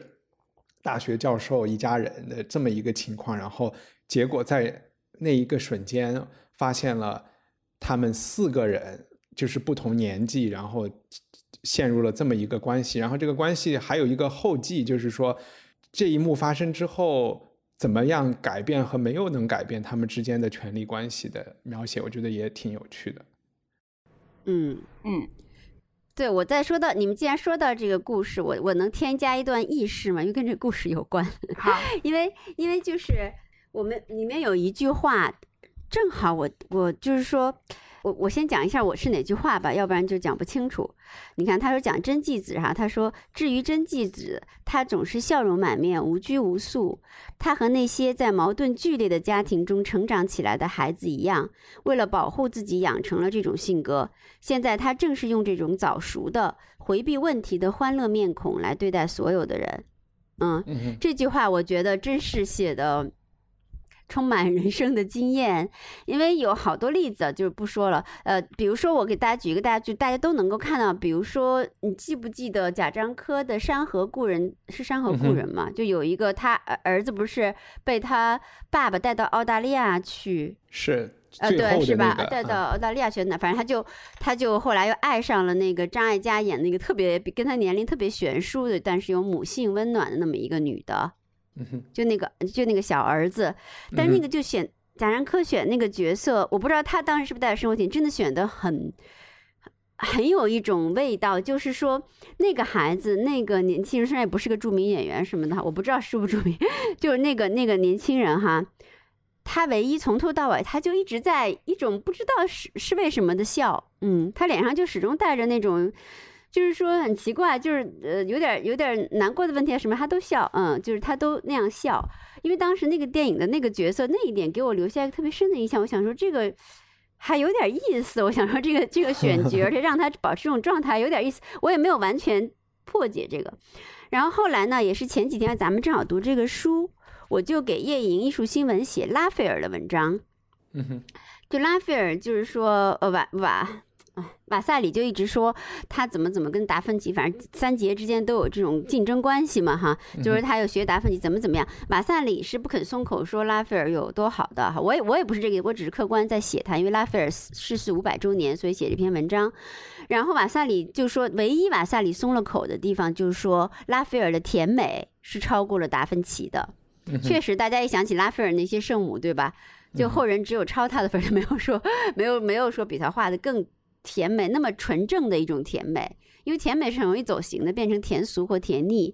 大学教授一家人的这么一个情况，然后结果在那一个瞬间发现了他们四个人就是不同年纪，然后陷入了这么一个关系，然后这个关系还有一个后记，就是说这一幕发生之后。怎么样改变和没有能改变他们之间的权力关系的描写，我觉得也挺有趣的。嗯。嗯，对，我在说到你们既然说到这个故事，我我能添加一段轶事吗？因为跟这个故事有关。好，因为因为就是我们里面有一句话，正好我我就是说，我我先讲一下我是哪句话吧，要不然就讲不清楚。你看，他说讲真纪子哈，他说至于真纪子，他总是笑容满面，无拘无束。他和那些在矛盾剧烈的家庭中成长起来的孩子一样，为了保护自己，养成了这种性格。现在他正是用这种早熟的回避问题的欢乐面孔来对待所有的人。嗯，这句话我觉得真是写的充满人生的经验，因为有好多例子，就是不说了。呃，比如说我给大家举一个大家就大家都能够看到，比如说你记不记得贾樟柯的《山河故人》是《山河故人》嘛？就有一个他儿儿子不是被他爸爸带到澳大利亚去，是呃，对，是吧？带到澳大利亚去的，反正他就他就后来又爱上了那个张艾嘉演那个特别比跟他年龄特别悬殊的，但是有母性温暖的那么一个女的，就那个就那个小儿子，但是那个就选贾樟柯选那个角色，我不知道他当时是不是带着生活体验，真的选的很。很有一种味道，就是说那个孩子，那个年轻人虽然也不是个著名演员什么的，我不知道是不著名，就是那个那个年轻人哈，他唯一从头到尾，他就一直在一种不知道是是为什么的笑，嗯，他脸上就始终带着那种，就是说很奇怪，就是呃有点有点难过的问题啊什么，他都笑，嗯，就是他都那样笑，因为当时那个电影的那个角色那一点给我留下一个特别深的印象，我想说这个还有点意思，我想说这个这个选角，而且让他保持这种状态有点意思，我也没有完全破解这个，然后后来呢，也是前几天咱们正好读这个书。我就给夜影艺术新闻写拉斐尔的文章，嗯哼，就拉斐尔就是说，呃瓦瓦，瓦萨里就一直说他怎么怎么跟达芬奇，反正三杰之间都有这种竞争关系嘛，哈，就是他又学达芬奇怎么怎么样，马萨里是不肯松口说拉斐尔有多好的哈，我也我也不是这个，我只是客观在写他，因为拉斐尔逝世五百周年，所以写这篇文章，然后马萨里就说，唯一马萨里松了口的地方就是说拉斐尔的甜美是超过了达芬奇的。确实，大家一想起拉斐尔那些圣母，对吧？就后人只有抄他的份儿，没有说没有没有说比他画的更甜美，那么纯正的一种甜美。因为甜美是很容易走形的，变成甜俗或甜腻。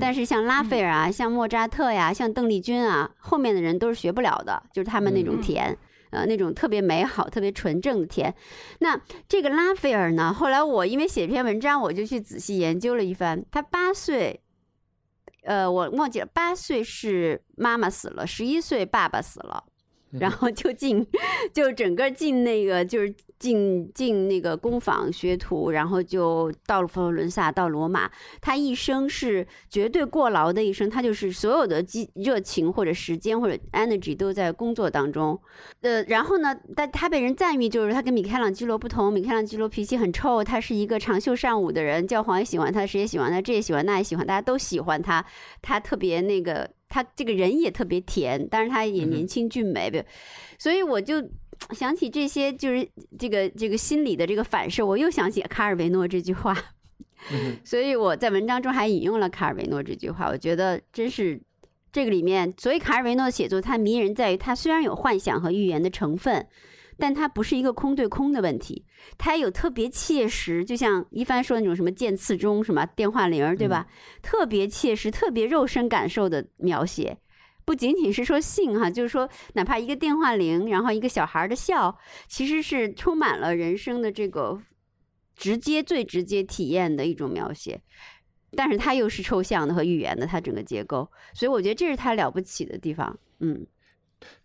但是像拉斐尔啊，像莫扎特呀，像邓丽君啊，后面的人都是学不了的，就是他们那种甜，呃，那种特别美好、特别纯正的甜。那这个拉斐尔呢？后来我因为写篇文章，我就去仔细研究了一番。他八岁。呃，我忘记了，八岁是妈妈死了，十一岁爸爸死了，然后就进，就整个进那个就是。进进那个工坊学徒，然后就到了佛罗伦萨，到罗马。他一生是绝对过劳的一生，他就是所有的激热情或者时间或者 energy 都在工作当中。呃，然后呢，但他被人赞誉就是他跟米开朗基罗不同，米开朗基罗脾气很臭，他是一个长袖善舞的人，教皇也喜欢他，谁也喜欢他，这也喜欢那也喜欢，大家都喜欢他。他特别那个，他这个人也特别甜，但是他也年轻俊美，所以我就。想起这些，就是这个这个心理的这个反射，我又想起卡尔维诺这句话，所以我在文章中还引用了卡尔维诺这句话。我觉得真是这个里面，所以卡尔维诺的写作它迷人在于，它虽然有幻想和预言的成分，但它不是一个空对空的问题，它有特别切实，就像一帆说那种什么剑刺中什么电话铃，对吧？特别切实、特别肉身感受的描写。不仅仅是说性哈，就是说，哪怕一个电话铃，然后一个小孩的笑，其实是充满了人生的这个直接、最直接体验的一种描写，但是它又是抽象的和语言的，它整个结构，所以我觉得这是它了不起的地方，嗯。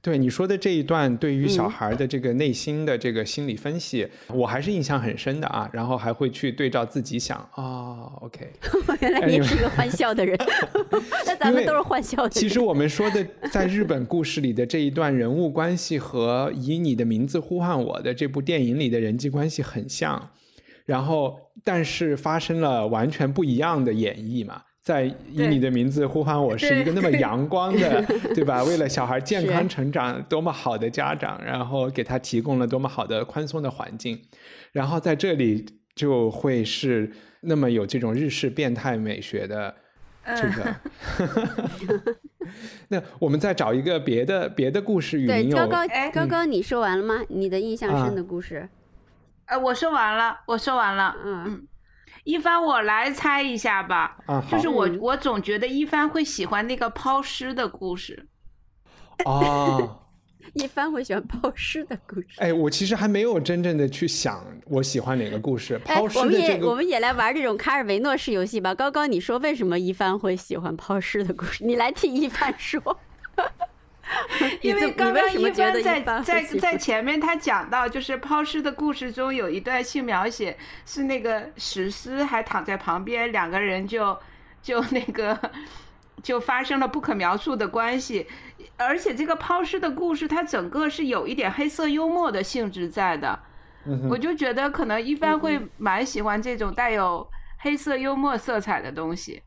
对你说的这一段，对于小孩的这个内心的这个心理分析，我还是印象很深的啊。然后还会去对照自己想啊，OK，原来你是一个欢笑的人，那咱们都是欢笑的。其实我们说的在日本故事里的这一段人物关系，和以你的名字呼唤我的这部电影里的人际关系很像，然后但是发生了完全不一样的演绎嘛。在以你的名字呼唤我，是一个那么阳光的，对吧？为了小孩健康成长，多么好的家长，然后给他提供了多么好的宽松的环境，然后在这里就会是那么有这种日式变态美学的这个。那我们再找一个别的别的故事。对，高高，高高，你说完了吗？你的印象深的故事？呃，我说完了，我说完了。嗯嗯。一帆，我来猜一下吧。啊，就是我，我总觉得一帆会喜欢那个抛尸的故事。哦，一帆会喜欢抛尸的故事。哎，我其实还没有真正的去想我喜欢哪个故事。抛尸的这个，我们也来玩这种卡尔维诺式游戏吧。高高，你说为什么一帆会喜欢抛尸的故事？你来替一帆说。因为刚刚一帆在在在前面他讲到，就是抛尸的故事中有一段性描写，是那个史诗还躺在旁边，两个人就就那个就发生了不可描述的关系，而且这个抛尸的故事它整个是有一点黑色幽默的性质在的，我就觉得可能一般会蛮喜欢这种带有黑色幽默色彩的东西。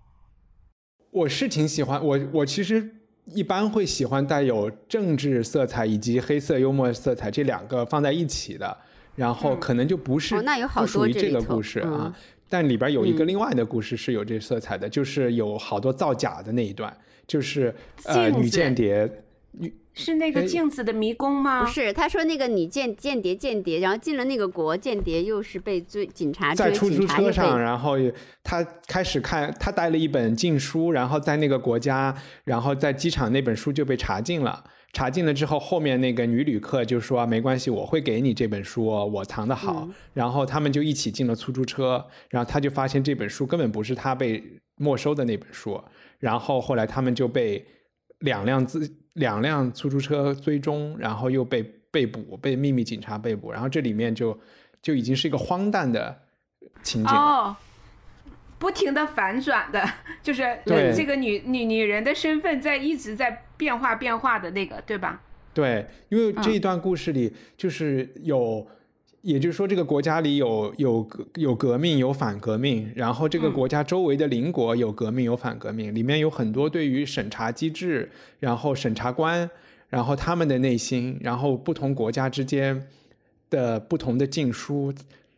我是挺喜欢，我我其实。一般会喜欢带有政治色彩以及黑色幽默色彩这两个放在一起的，然后可能就不是不属于这个故事啊。但里边有一个另外的故事是有这色彩的，就是有好多造假的那一段，就是呃女间谍是那个哎镜子的迷宫吗？不，是，他说那个女间间谍间谍，然后进了那个国，间谍又是被追警察追，在出租车上，然后他开始看，他带了一本禁书，然后在那个国家，然后在机场那本书就被查禁了。查禁了之后，后面那个女旅客就说：“没关系，我会给你这本书哦，我藏得好。嗯然后他们就一起进了出租车，然后他就发现这本书根本不是他被没收的那本书。然后后来他们就被两辆自两辆出租车追踪，然后又被被捕，被秘密警察被捕。然后这里面就就已经是一个荒诞的情景了。哦，不停的反转的，就是对这个女女女人的身份在一直在变化变化的那个，对吧？对，因为这嗯一段故事里就是有，也就是说这个国家里有有有革命有反革命，然后这个嗯国家周围的邻国有革命有反革命，里面有很多对于审查机制，然后审查官，然后他们的内心，然后不同国家之间的不同的禁书。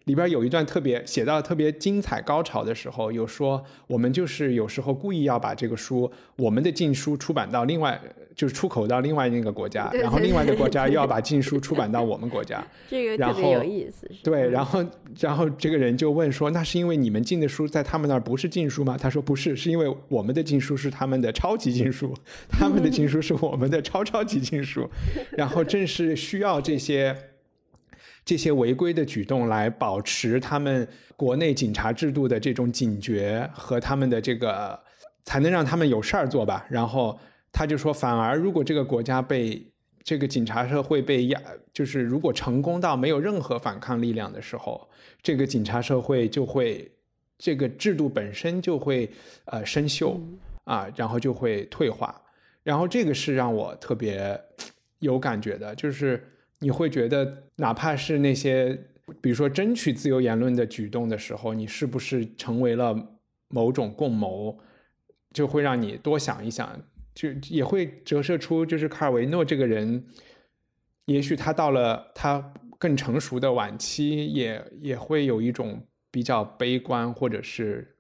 里边有一段特别写到特别精彩高潮的时候，有说我们就是有时候故意要把这个书，我们的禁书出版到另外，就是出口到另外那个国家，然后另外的国家又要把禁书出版到我们国家。这个然特别有后意思。对，嗯然后然后这个人就问说：“那是因为你们禁的书在他们那儿不是禁书吗？”他说：“不是，是因为我们的禁书是他们的超级禁书，他们的禁书是我们的超超级禁书。”然后正是需要这些这些违规的举动来保持他们国内警察制度的这种警觉和他们的这个，才能让他们有事儿做吧。然后他就说，反而如果这个国家被这个警察社会被压，就是如果成功到没有任何反抗力量的时候，这个警察社会就会这个制度本身就会呃生锈啊，然后就会退化。然后这个是让我特别 有感觉的，就是你会觉得，哪怕是那些比如说争取自由言论的举动的时候，你是不是成为了某种共谋，就会让你多想一想，就也会折射出，就是卡尔维诺这个人，也许他到了他更成熟的晚期，也也会有一种比较悲观，或者是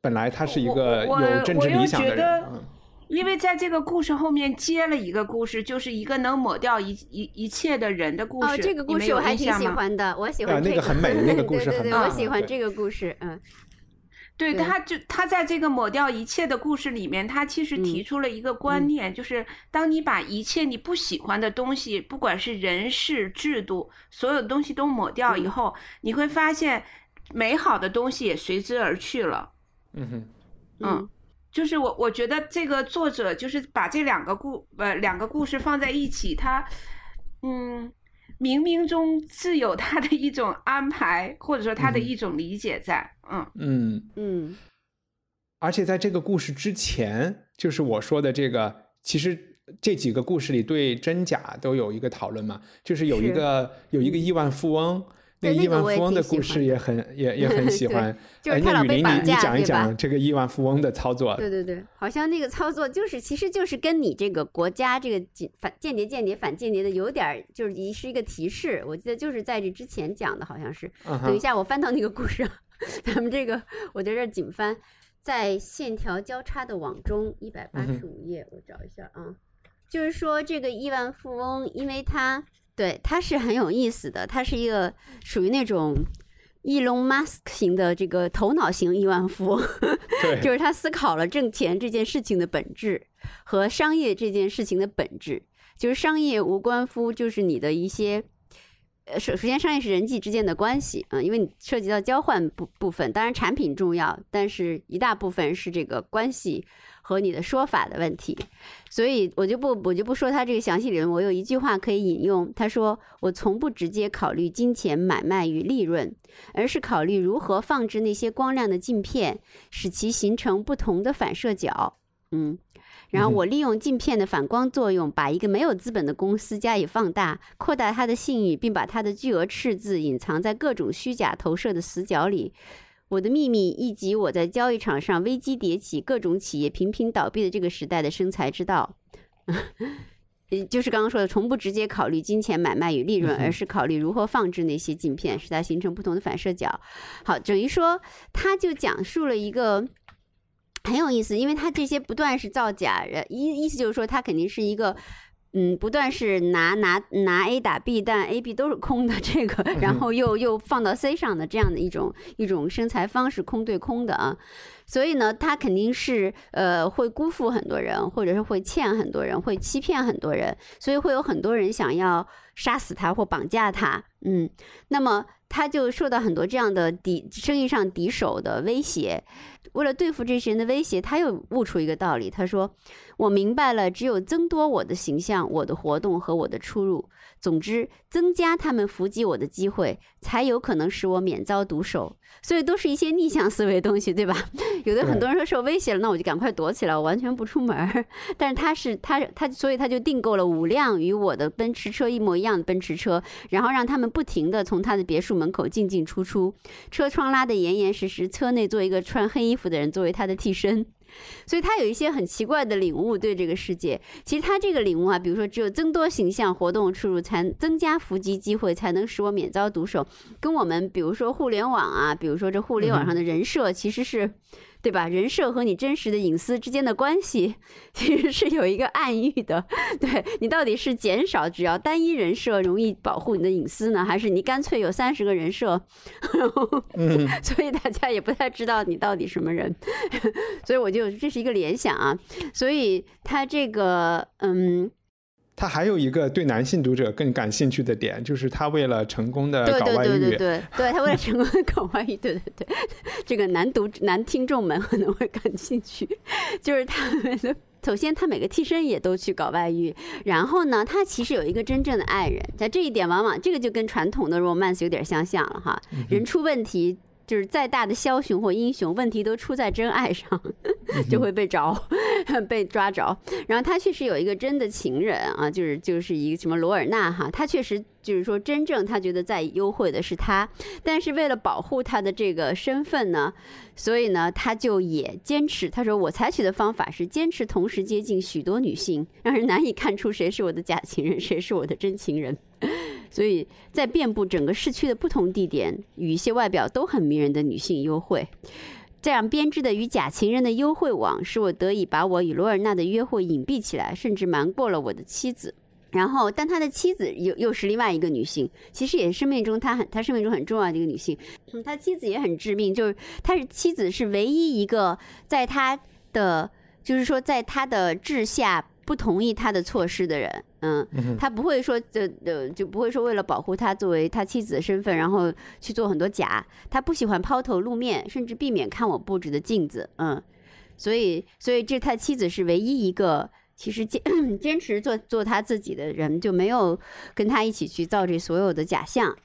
本来他是一个有政治理想的人。因为在这个故事后面接了一个故事，就是一个能抹掉一一一切的人的故事。哦，这个故你们有事我还挺印象吗。喜欢的，我喜欢这个很美 那个故事对对对，我喜欢这个故事，嗯，对，他就他在这个抹掉一切的故事里面，他其实提嗯。出了一个观念，就是当你把一切你不喜欢的东西，不管是人事制度，所有东西都抹掉以嗯。后，你会发现美好的东西也随之而去了。嗯哼，嗯，就是我我觉得这个作者就是把这两个故呃两个故事放在一起，他嗯冥冥中自有他的一种安排，或者说他的嗯。一种理解在。嗯。嗯，嗯。而且在这个故事之前，就是我说的这个，其实这几个故事里对真假都有一个讨论嘛，就是有一个有一个亿万富翁，那个亿对那个我也万富翁的故事也很 也也很喜对欢。就是哎他老被绑那雨林你你讲一讲这个亿万富翁的操作。对对对，好像那个操作就是，其实就是跟你这个国家这个警反间谍、间谍、反间谍的有点儿，就是一是一个提示。我记得就是在这之前讲的，好像是。等一下，我翻到那个故事，咱们这个我在这儿紧翻，在线条交叉的网中一百八嗯十五页，我找一下啊。就是说，这个亿万富翁，因为他对他是很有意思的，他是一个属于那种。伊隆马斯克型的这个头脑型亿万富翁，对，就是他思考了挣钱这件事情的本质和商业这件事情的本质，就是商业无关乎就是你的一些。呃，首首先，商业是人际之间的关系，嗯，因为你涉及到交换部部分，当然产品重要，但是一大部分是这个关系和你的说法的问题，所以我就不我就不说他这个详细理论，我有一句话可以引用，他说：“我从不直接考虑金钱买卖与利润，而是考虑如何放置那些光亮的镜片，使其形成不同的反射角。”嗯。然后我利用镜片的反光作用，把一个没有资本的公司加以放大，扩大它的信誉，并把它的巨额赤字隐藏在各种虚假投射的死角里。我的秘密，以及我在交易场上危机迭起、各种企业频频倒闭的这个时代的生财之道，嗯 就是刚刚说的，从不直接考虑金钱买卖与利润，而是考虑如何放置那些镜片，使它形成不同的反射角。好，等于说，他就讲述了一个。很有意思，因为他这些不断是造假，呃意意思就是说他肯定是一个嗯，不断是拿拿拿 A 打 B，但 A、B 都是空的，这个，然后又又放到 C 上的这样的一种一种生财方式，空对空的啊，所以呢，他肯定是呃会辜负很多人，或者是会欠很多人，会欺骗很多人，所以会有很多人想要杀死他或绑架他，嗯，那么他就受到很多这样的敌生意上敌手的威胁。为了对付这些人的威胁，他又悟出一个道理。他说：“我明白了，只有增多我的形象、我的活动和我的出入，总之增加他们伏击我的机会，才有可能使我免遭毒手。所以都是一些逆向思维东西，对吧？有的很多人说受威胁了，那我就赶快躲起来，我完全不出门。但是他是他他，所以他就订购了五辆与我的奔驰车一模一样的奔驰车，然后让他们不停地从他的别墅门口进进出出，车窗拉得严严实实，车内做一个穿黑衣服。”的人作为他的替身，所以他有一些很奇怪的领悟，对这个世界。其实他这个领悟啊，比如说，只有增多形象、活动出入，才增加伏击机会，才能使我免遭毒手。跟我们比如说互联网啊，比如说这互联网上的人设，其实是。对吧？人设和你真实的隐私之间的关系，其实是有一个暗喻的。对你到底是减少只要单一人设容易保护你的隐私呢，还是你干脆有三十个人设？然后，所以大家也不太知道你到底什么人。所以我就这是一个联想啊。所以他这个，嗯。他还有一个对男性读者更感兴趣的点，就是他为了成功的搞外遇，对对对对对，他为了成功的搞外遇，对对对，这个男读男听众们可能会感兴趣，就是他们的首先他每个替身也都去搞外遇，然后呢，他其实有一个真正的爱人，在这一点往往这个就跟传统的 romance 有点相像了哈，人出问题。就是再大的枭雄或英雄，问题都出在真爱上，就会被着，被抓着。然后他确实有一个真的情人啊，就是就是一个什么罗尔纳哈，他确实就是说真正他觉得在幽会的是他，但是为了保护他的这个身份呢，所以呢他就也坚持。他说我采取的方法是坚持同时接近许多女性，让人难以看出谁是我的假情人，谁是我的真情人。所以在遍布整个市区的不同地点，与一些外表都很迷人的女性幽会，这样编织的与假情人的幽会网，使我得以把我与罗尔纳的约会隐蔽起来，甚至瞒过了我的妻子。然后，但他的妻子又又是另外一个女性，其实也是生命中他很他生命中很重要的一个女性。他妻子也很致命，就是他是妻子是唯一一个在他的就是说在他的治下。不同意他的措施的人，嗯，他不会说，就呃，就不会说为了保护他作为他妻子的身份，然后去做很多假。他不喜欢抛头露面，甚至避免看我布置的镜子，嗯，所以，所以这他妻子是唯一一个其实坚 坚持做做他自己的人，就没有跟他一起去造这所有的假象。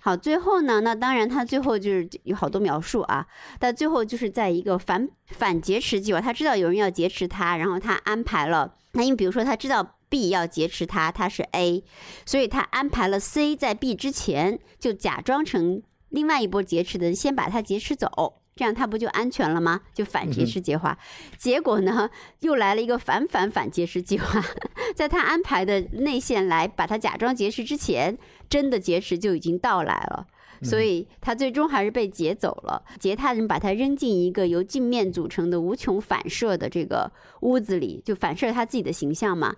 好，最后呢，那当然他最后就是有好多描述啊，但最后就是在一个反反劫持计划，他知道有人要劫持他，然后他安排了。那因为比如说他知道 B 要劫持他，他是 A，所以他安排了 C 在 B 之前就假装成另外一波劫持的人，先把他劫持走，这样他不就安全了吗？就反劫持计划。结果呢，又来了一个反反反劫持计划，在他安排的内线来把他假装劫持之前，真的劫持就已经到来了。所以他最终还是被劫走了，劫他人把他扔进一个由镜面组成的无穷反射的这个屋子里，就反射他自己的形象嘛。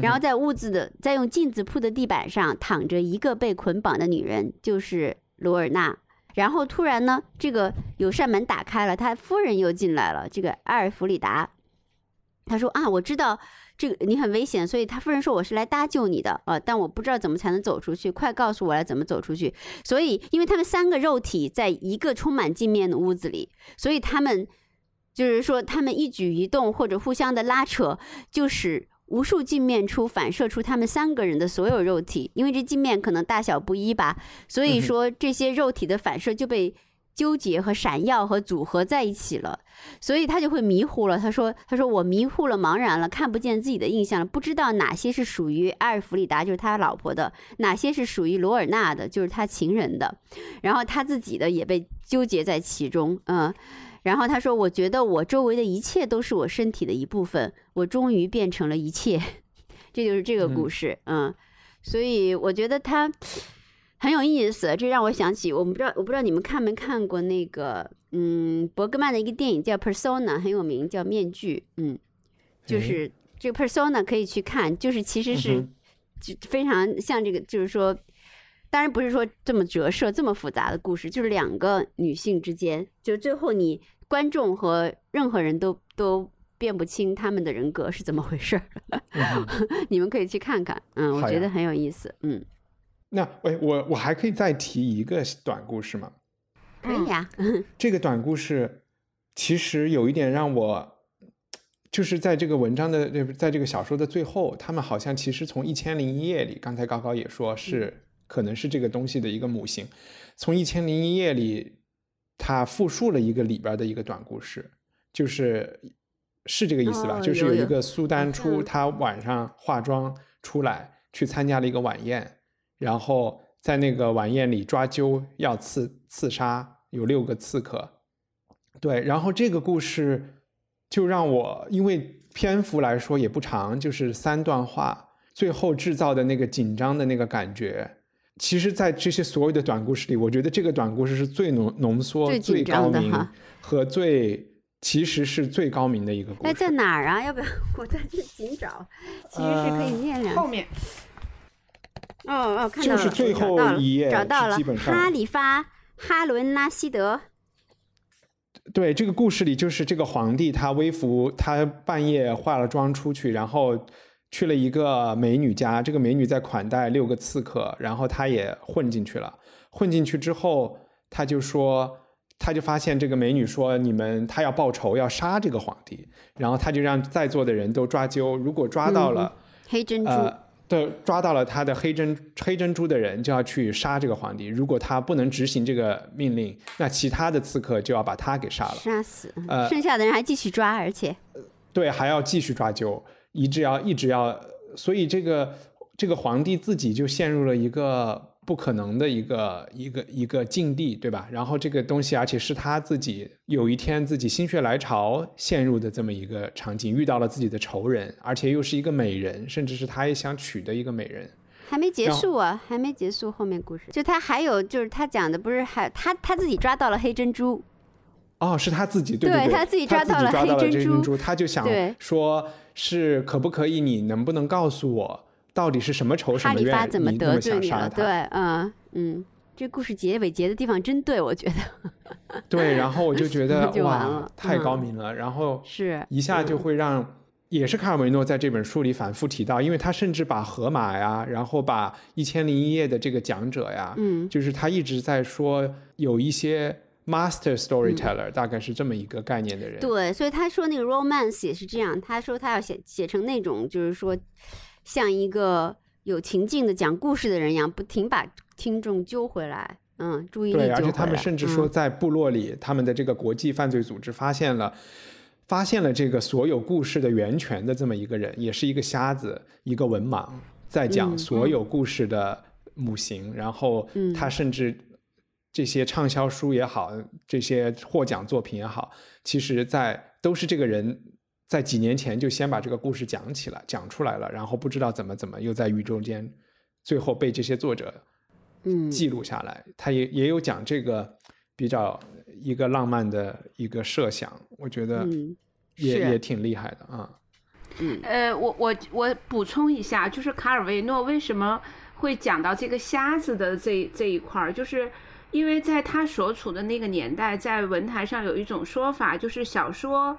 然后在屋子的在用镜子铺的地板上躺着一个被捆绑的女人，就是罗尔娜。然后突然呢，这个有扇门打开了，他夫人又进来了，这个埃尔弗里达。他说啊，我知道。这个你很危险，所以他夫人说我是来搭救你的啊，但我不知道怎么才能走出去，快告诉我来怎么走出去。所以，因为他们三个肉体在一个充满镜面的屋子里，所以他们就是说，他们一举一动或者互相的拉扯，就使无数镜面出反射出他们三个人的所有肉体，因为这镜面可能大小不一吧，所以说这些肉体的反射就被。纠结和闪耀和组合在一起了，所以他就会迷糊了。他说：“他说我迷糊了，茫然了，看不见自己的印象了，不知道哪些是属于埃尔弗里达，就是他老婆的；哪些是属于罗尔纳的，就是他情人的。然后他自己的也被纠结在其中。嗯，然后他说：我觉得我周围的一切都是我身体的一部分，我终于变成了一切。这就是这个故事。嗯，所以我觉得他。”很有意思，这让我想起，我不知道，我不知道你们看没看过那个，嗯，伯格曼的一个电影叫《Persona》，很有名，叫《面具》，嗯，就是这个 persona 可以去看，就是其实是嗯就非常像这个，就是说，当然不是说这么折射这么复杂的故事，就是两个女性之间，就最后你观众和任何人都都辨不清他们的人格是怎么回事儿，你们可以去看看，嗯，我觉得很有意思，嗯，那喂，我我还可以再提一个短故事吗？可以呀、这个短故事其实有一点让我，就是在这个文章的，呃在这个小说的最后，他们好像其实从《一千零一夜》里，刚才高高也说是可能是这个东西的一个母性，从《一千零一夜》里，他复述了一个里边的一个短故事，就是是这个意思吧？哦就是有一个苏丹出，他晚上化妆出来去参加了一个晚宴，然后在那个晚宴里抓阄要刺刺杀，有六个刺客。对，然后这个故事就让我，因为篇幅来说也不长，就是三段话，最后制造的那个紧张的那个感觉，其实，在这些所有的短故事里，我觉得这个短故事是最浓浓缩、最最高明和最其实是最高明的一个故哎，事。在哪儿啊？要不要 我再去寻找？其实是可以呃念两后面哦哦，看就是到了，最后找到了一页找到了，基本上哈里发哈伦拉希德，对，这个故事里就是这个皇帝，他微服，他半夜化了妆出去，然后去了一个美女家，这个美女在款待六个刺客，然后他也混进去了。混进去之后，他就说，他就发现这个美女说，你们他要报仇，要杀这个皇帝，然后他就让在座的人都抓阄，如果抓到了。黑珍珠，呃，对，抓到了他的黑珍黑珍珠的人就要去杀这个皇帝。如果他不能执行这个命令，那其他的刺客就要把他给杀了。杀死，呃剩下的人还继续抓，而且对，还要继续抓阄，一直要一直要，所以这个这个皇帝自己就陷入了一个不可能的一个一个一个境地，对吧？然后这个东西，而且是他自己有一天自己心血来潮陷入的这么一个场景，遇到了自己的仇人，而且又是一个美人，甚至是他也想娶的一个美人。还没结束啊，还没结束后面故事。就他还有就是他讲的不是还他他自己抓到了黑珍珠，哦，是他自己，对对，对他自己抓到了珍珠他就想说，是可不可以，你能不能告诉我，到底是什么仇什么怨，怎么得罪你了？对，嗯嗯，这故事结尾结的地方真对，我觉得。对，然后我就觉得 就哇，太高嗯。明了，然后是。一下就会让，也是卡尔维诺在这本书里反复提到，因为他甚至把河马呀，然后把《一千零一夜》的这个讲者呀，嗯。就是他一直在说有一些 master storyteller，、大概是这么一个概念的人，嗯对，所以他说那个 romance 也是这样，他说他要写写成那种就是说像一个有情境的讲故事的人一样，不停把听众揪回来，嗯，注意力对。而且他们甚至说，嗯在部落里，他们的这个国际犯罪组织发现了，发现了这个所有故事的源泉的这么一个人，也是一个瞎子，一个文盲，在讲嗯所有故事的母型。然后嗯他甚至这些畅销书也好，这些获奖作品也好，其实在都是这个人。在几年前就先把这个故事讲起来、讲出来了，然后不知道怎么怎么又在宇宙间，最后被这些作者嗯记录下来。他也也有讲这个比较一个浪漫的一个设想，我觉得嗯也、是也挺厉害的啊。嗯呃，我我我补充一下，就是卡尔维诺为什么会讲到这个瞎子的这这一块儿，就是因为在他所处的那个年代，在文坛上有一种说法，就是小说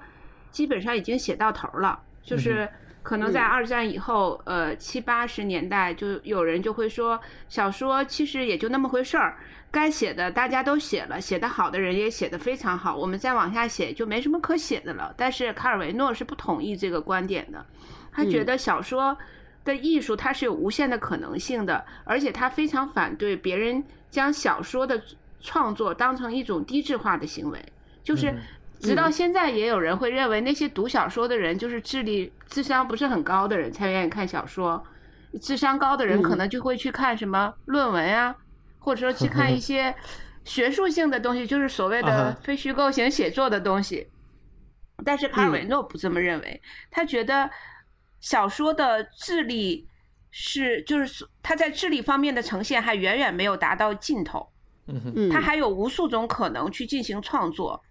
基本上已经写到头了，就是可能在嗯二战以后，呃七八十年代，就有人就会说，小说其实也就那么回事儿。该写的大家都写了，写得好的人也写得非常好，我们再往下写就没什么可写的了。但是卡尔维诺是不同意这个观点的，他觉得小说的艺术它是有无限的可能性的，而且他非常反对别人将小说的创作当成一种低质化的行为，就是。直到现在，也有人会认为那些读小说的人就是智力、智商不是很高的人才愿意看小说，智商高的人可能就会去看什么论文啊，或者说去看一些学术性的东西，就是所谓啊的非虚构型写作的东西。但是卡尔维诺不这么认为，他觉得小说的智力是，就是他在智力方面的呈现还远远没有达到尽头。嗯，它还有无数种可能去进行创作，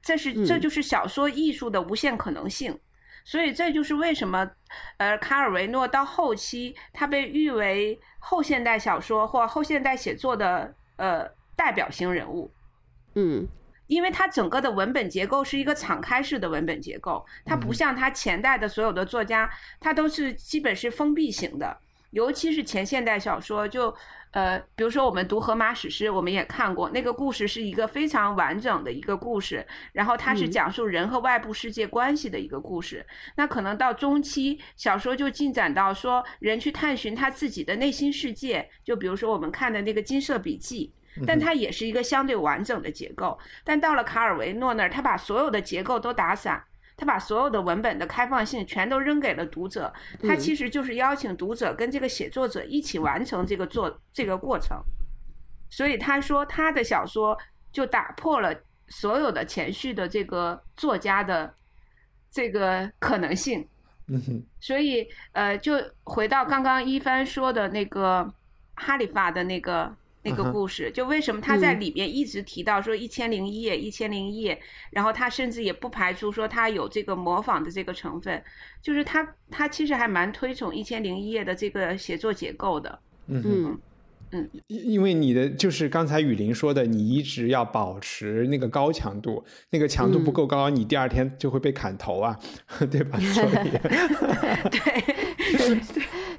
这是这嗯就是小说艺术的无限可能性。所以这就是为什么，呃，卡尔维诺到后期他被誉为后现代小说或后现代写作的呃代表性人物。嗯因为他整个的文本结构是一个敞开式的文本结构，它不像他前代的所有的作家，他都是基本是封闭型的，尤其是前现代小说，就呃，比如说我们读荷马史诗，我们也看过那个故事是一个非常完整的一个故事，然后它是嗯讲述人和外部世界关系的一个故事。那可能到中期，小说就进展到说人去探寻他自己的内心世界，就比如说我们看的那个《金色笔记》。但它也是一个相对完整的结构。但到了卡尔维诺那儿，他把所有的结构都打散，他把所有的文本的开放性全都扔给了读者。他其实就是邀请读者跟这个写作者一起完成这个做这个过程。所以他说他的小说就打破了所有的前序的这个作家的这个可能性。所以呃，就回到刚刚一帆说的那个哈利法的那个那个故事，就为什么他在嗯。里边一直提到说一千零一夜，一千零一夜，然后他甚至也不排除说他有这个模仿的这个成分，就是他他其实还蛮推崇一千零一夜的这个写作结构的。嗯哼。嗯因因为你的就是刚才雨林说的，你一直要保持那个高强度，那个强度不够高，你第二天就会被砍头啊，对吧？所以，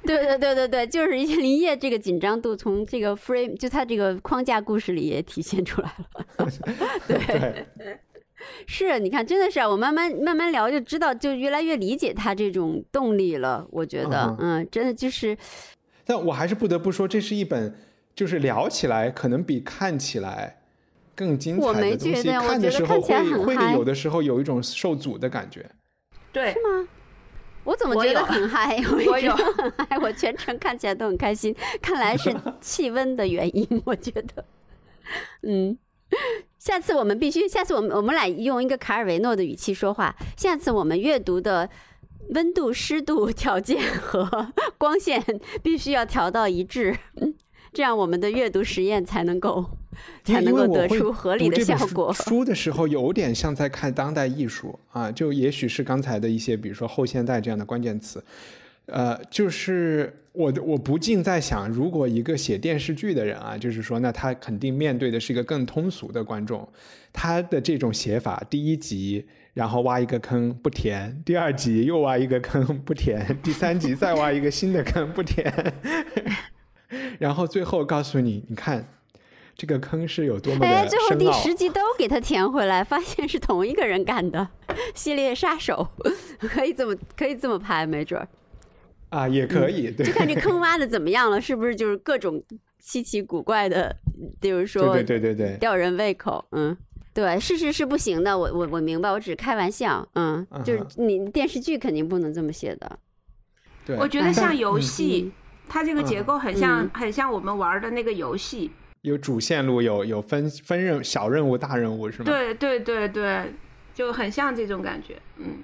对，对对对对对，就是一千零一夜这个紧张度，从这个 frame 就他这个框架故事里也体现出来了。对，是，你看，真的是啊，我慢慢慢慢聊就知道，就越来越理解他这种动力了。我觉得嗯，嗯，真的就是，但我还是不得不说，这是一本就是聊起来可能比看起来更精我没彩的东西。觉得我看的时候觉得看起来会会很嗨有的时候有一种受阻的感觉。对，是吗我怎么觉得很嗨？我我有很嗨，我全程看起来都很开心。看来是 气温的原因，我觉得，嗯。下次我们必须，下次我们我们俩用一个卡尔维诺的语气说话。下次我们阅读的温度、湿度条件和光线必须要调到一致，这样我们的阅读实验才能够才能够得出合理的效果。书的时候，有点像在看当代艺术啊，就也许是刚才的一些，比如说后现代这样的关键词。呃，就是我的我不禁在想，如果一个写电视剧的人啊，就是说，那他肯定面对的是一个更通俗的观众，他的这种写法，第一集然后挖一个坑不填，第二集又挖一个坑不填，第三集再挖一个新的坑不填，然后最后告诉你，你看这个坑是有多么哎，最后。第十集都给他填回来，发现是同一个人干的，系列杀手，可以这么可以这么拍，没准儿啊，也可以，对就看这坑挖的怎么样了，是不是就是各种稀奇古怪的，比如说对对对对对，吊人胃口，嗯。对，事实是不行的，我我我明白，我只是开玩笑，嗯，就是嗯你电视剧肯定不能这么写的，对我觉得像游嗯戏，它这个结构很像嗯很像我们玩的那个游戏。有主线路，有有分分任小任务、大任务是吗？。对对对对，就很像这种感觉。嗯，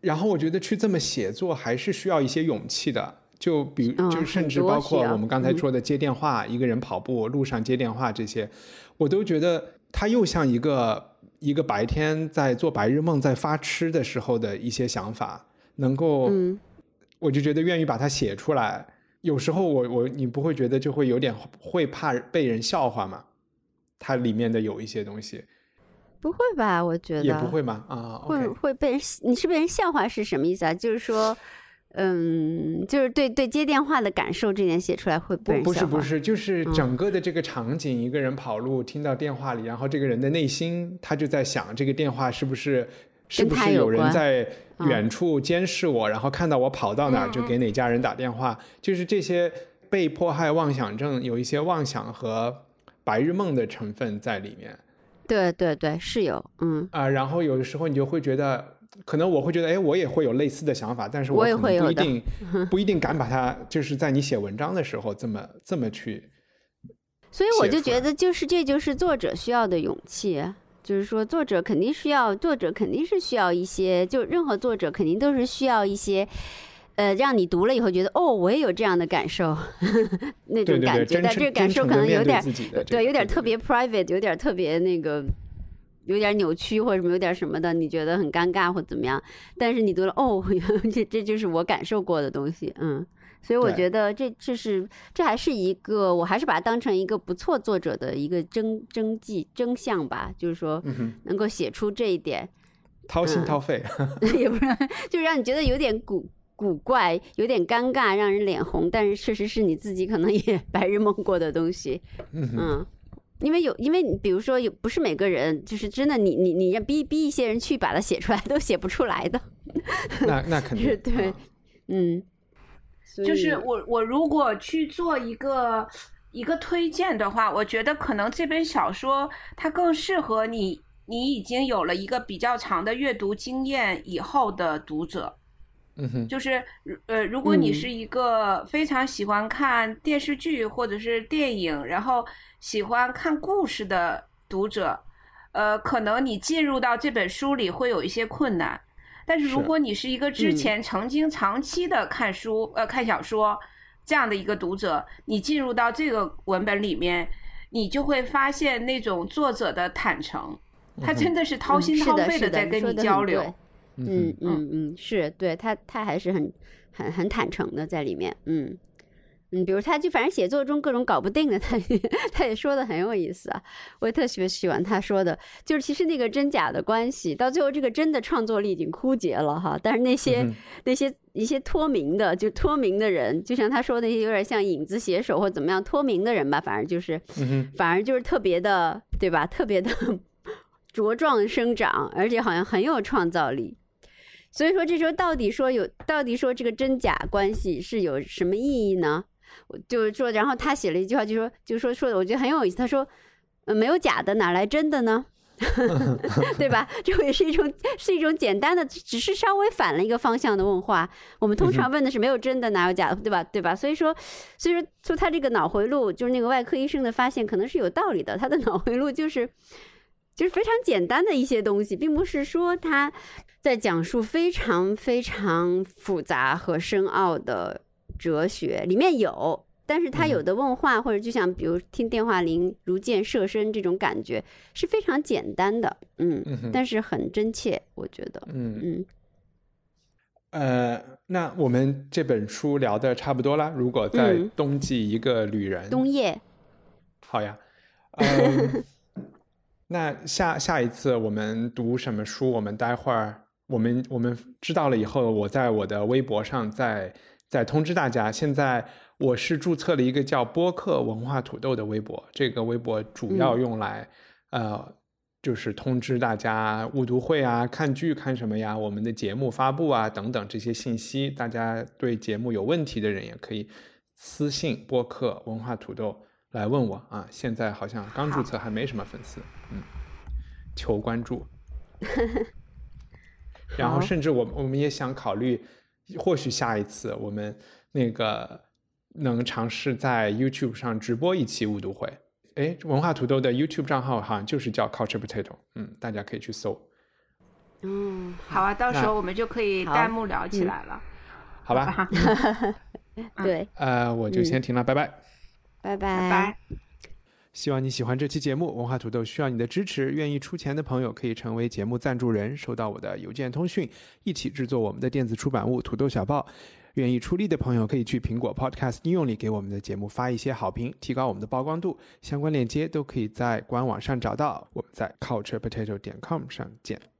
然后我觉得去这么写作还是需要一些勇气的，就比嗯就甚至包括我们刚才嗯说的接电话，一个人跑步路上接电话这些，我都觉得它又像一个一个白天在做白日梦在发痴的时候的一些想法，能够，嗯我就觉得愿意把它写出来。有时候我我你不会觉得就会有点会怕被人笑话吗？它里面的有一些东西不会吧？我觉得也不会吗？啊会会被人你是被人笑话是什么意思啊？就是说，嗯，就是对对接电话的感受这点写出来会被不人笑话。不是不是，就是嗯整个的这个场景，一个人跑路听到电话里，然后这个人的内心他就在想，这个电话是不是是跟不是有人在嗯远处监视我，然后看到我跑到哪儿就给哪家人打电话，就是这些被迫害妄想症有一些妄想和白日梦的成分在里面对对对，是有，嗯，啊、然后有的时候你就会觉得。可能我会觉得，哎，我也会有类似的想法，但是我也会有的不一定 不一定敢把它，就是在你写文章的时候这么这么去所以我就觉得，就是这就是作者需要的勇气。就是说，作者肯定需要，作者肯定是需要一些，就任何作者肯定都是需要一些，呃，让你读了以后觉得，哦，我也有这样的感受，那种感觉。但这个感受可能有点对，有点特别 private，有点特别那个，有点扭曲或者什么有点什么的，你觉得很尴尬或怎么样，但是你读了哦，这这就是我感受过的东西，嗯。所以我觉得这这是这还是一个，我还是把它当成一个不错作者的一个征征迹征象吧，就是说能够写出这一点，掏心嗯掏肺，也不是，就是让你觉得有点古古怪，有点尴尬，让人脸红，但是确实是你自己可能也 白日梦过的东西，嗯，嗯。因为有，因为你比如说有，不是每个人就是真的你，你你让逼逼一些人去把它写出来，都写不出来的。那那肯 定是对啊嗯，就是我我如果去做一个一个推荐的话，我觉得可能这本小说它更适合你，你已经有了一个比较长的阅读经验以后的读者。嗯，就是呃，如果你嗯是一个非常喜欢看电视剧或者是电影，然后喜欢看故事的读者，呃，可能你进入到这本书里会有一些困难。但是如果你是一个之嗯前曾经长期的看书、呃看小说这样的一个读者，你进入到这个文本里面，你就会发现那种作者的坦诚，他真的是掏嗯心掏肺的在跟你交流。嗯，嗯嗯，是对他，他还是很很很坦诚的在里面，嗯嗯，比如他就反正写作中各种搞不定的，他也他也说的很有意思啊，我也特别喜欢他说的，就是其实那个真假的关系，到最后这个真的创作力已经枯竭了哈，但是那些、嗯那些一些脱名的，就脱名的人，就像他说的那些有点像影子写手或怎么样脱名的人吧，反正就是嗯，反而就是特别的，对吧？特别的 茁壮生长，而且好像很有创造力。所以说，这时候到底说有，到底说这个真假关系是有什么意义呢？我就是说，然后他写了一句话，就说，就说说的，我觉得很有意思。他说，呃，没有假的，哪来真的呢？对吧？这也是一种是一种简单的，只是稍微反了一个方向的问话。我们通常问的是没有真的，哪有假的，对吧？对吧？所以说，所以说，就他这个脑回路，就是那个外科医生的发现，可能是有道理的。他的脑回路就是就是非常简单的一些东西，并不是说他在讲述非常非常复杂和深奥的哲学，里面有。但是他有的问话，或者就像比如听电话铃如箭射身这种感觉，是非常简单的，嗯，嗯但是很真切，我觉得，嗯嗯，呃，那我们这本书聊的差不多了。如果在嗯冬季一个旅人，冬夜，好呀，嗯，那下下一次我们读什么书？我们待会儿我们我们知道了以后，我在我的微博上再再通知大家。现在我是注册了一个叫播客文化土豆的微博，这个微博主要嗯用来、呃。就是通知大家误读会啊、看剧看什么呀、我们的节目发布啊等等这些信息，大家对节目有问题的人也可以私信播客文化土豆来问我啊。现在好像刚注册，还没什么粉丝，嗯，求关注。然后甚至我我们也想考虑，或许下一次我们那个能尝试在 YouTube 上直播一期误读会。哎，文化土豆的 YouTube 账号好像就是叫 Culture Potato，嗯，大家可以去搜，嗯，好啊，到时候我们就可以弹幕聊起嗯来了。好吧？对，呃，我就先停了，拜拜。拜拜拜。希望你喜欢这期节目，文化土豆需要你的支持。愿意出钱的朋友可以成为节目赞助人，收到我的邮件通讯，一起制作我们的电子出版物《土豆小报》。愿意出力的朋友可以去苹果 Podcast 应用里给我们的节目发一些好评，提高我们的曝光度。相关链接都可以在官网上找到。我们在 culturepotato 点 com 上见。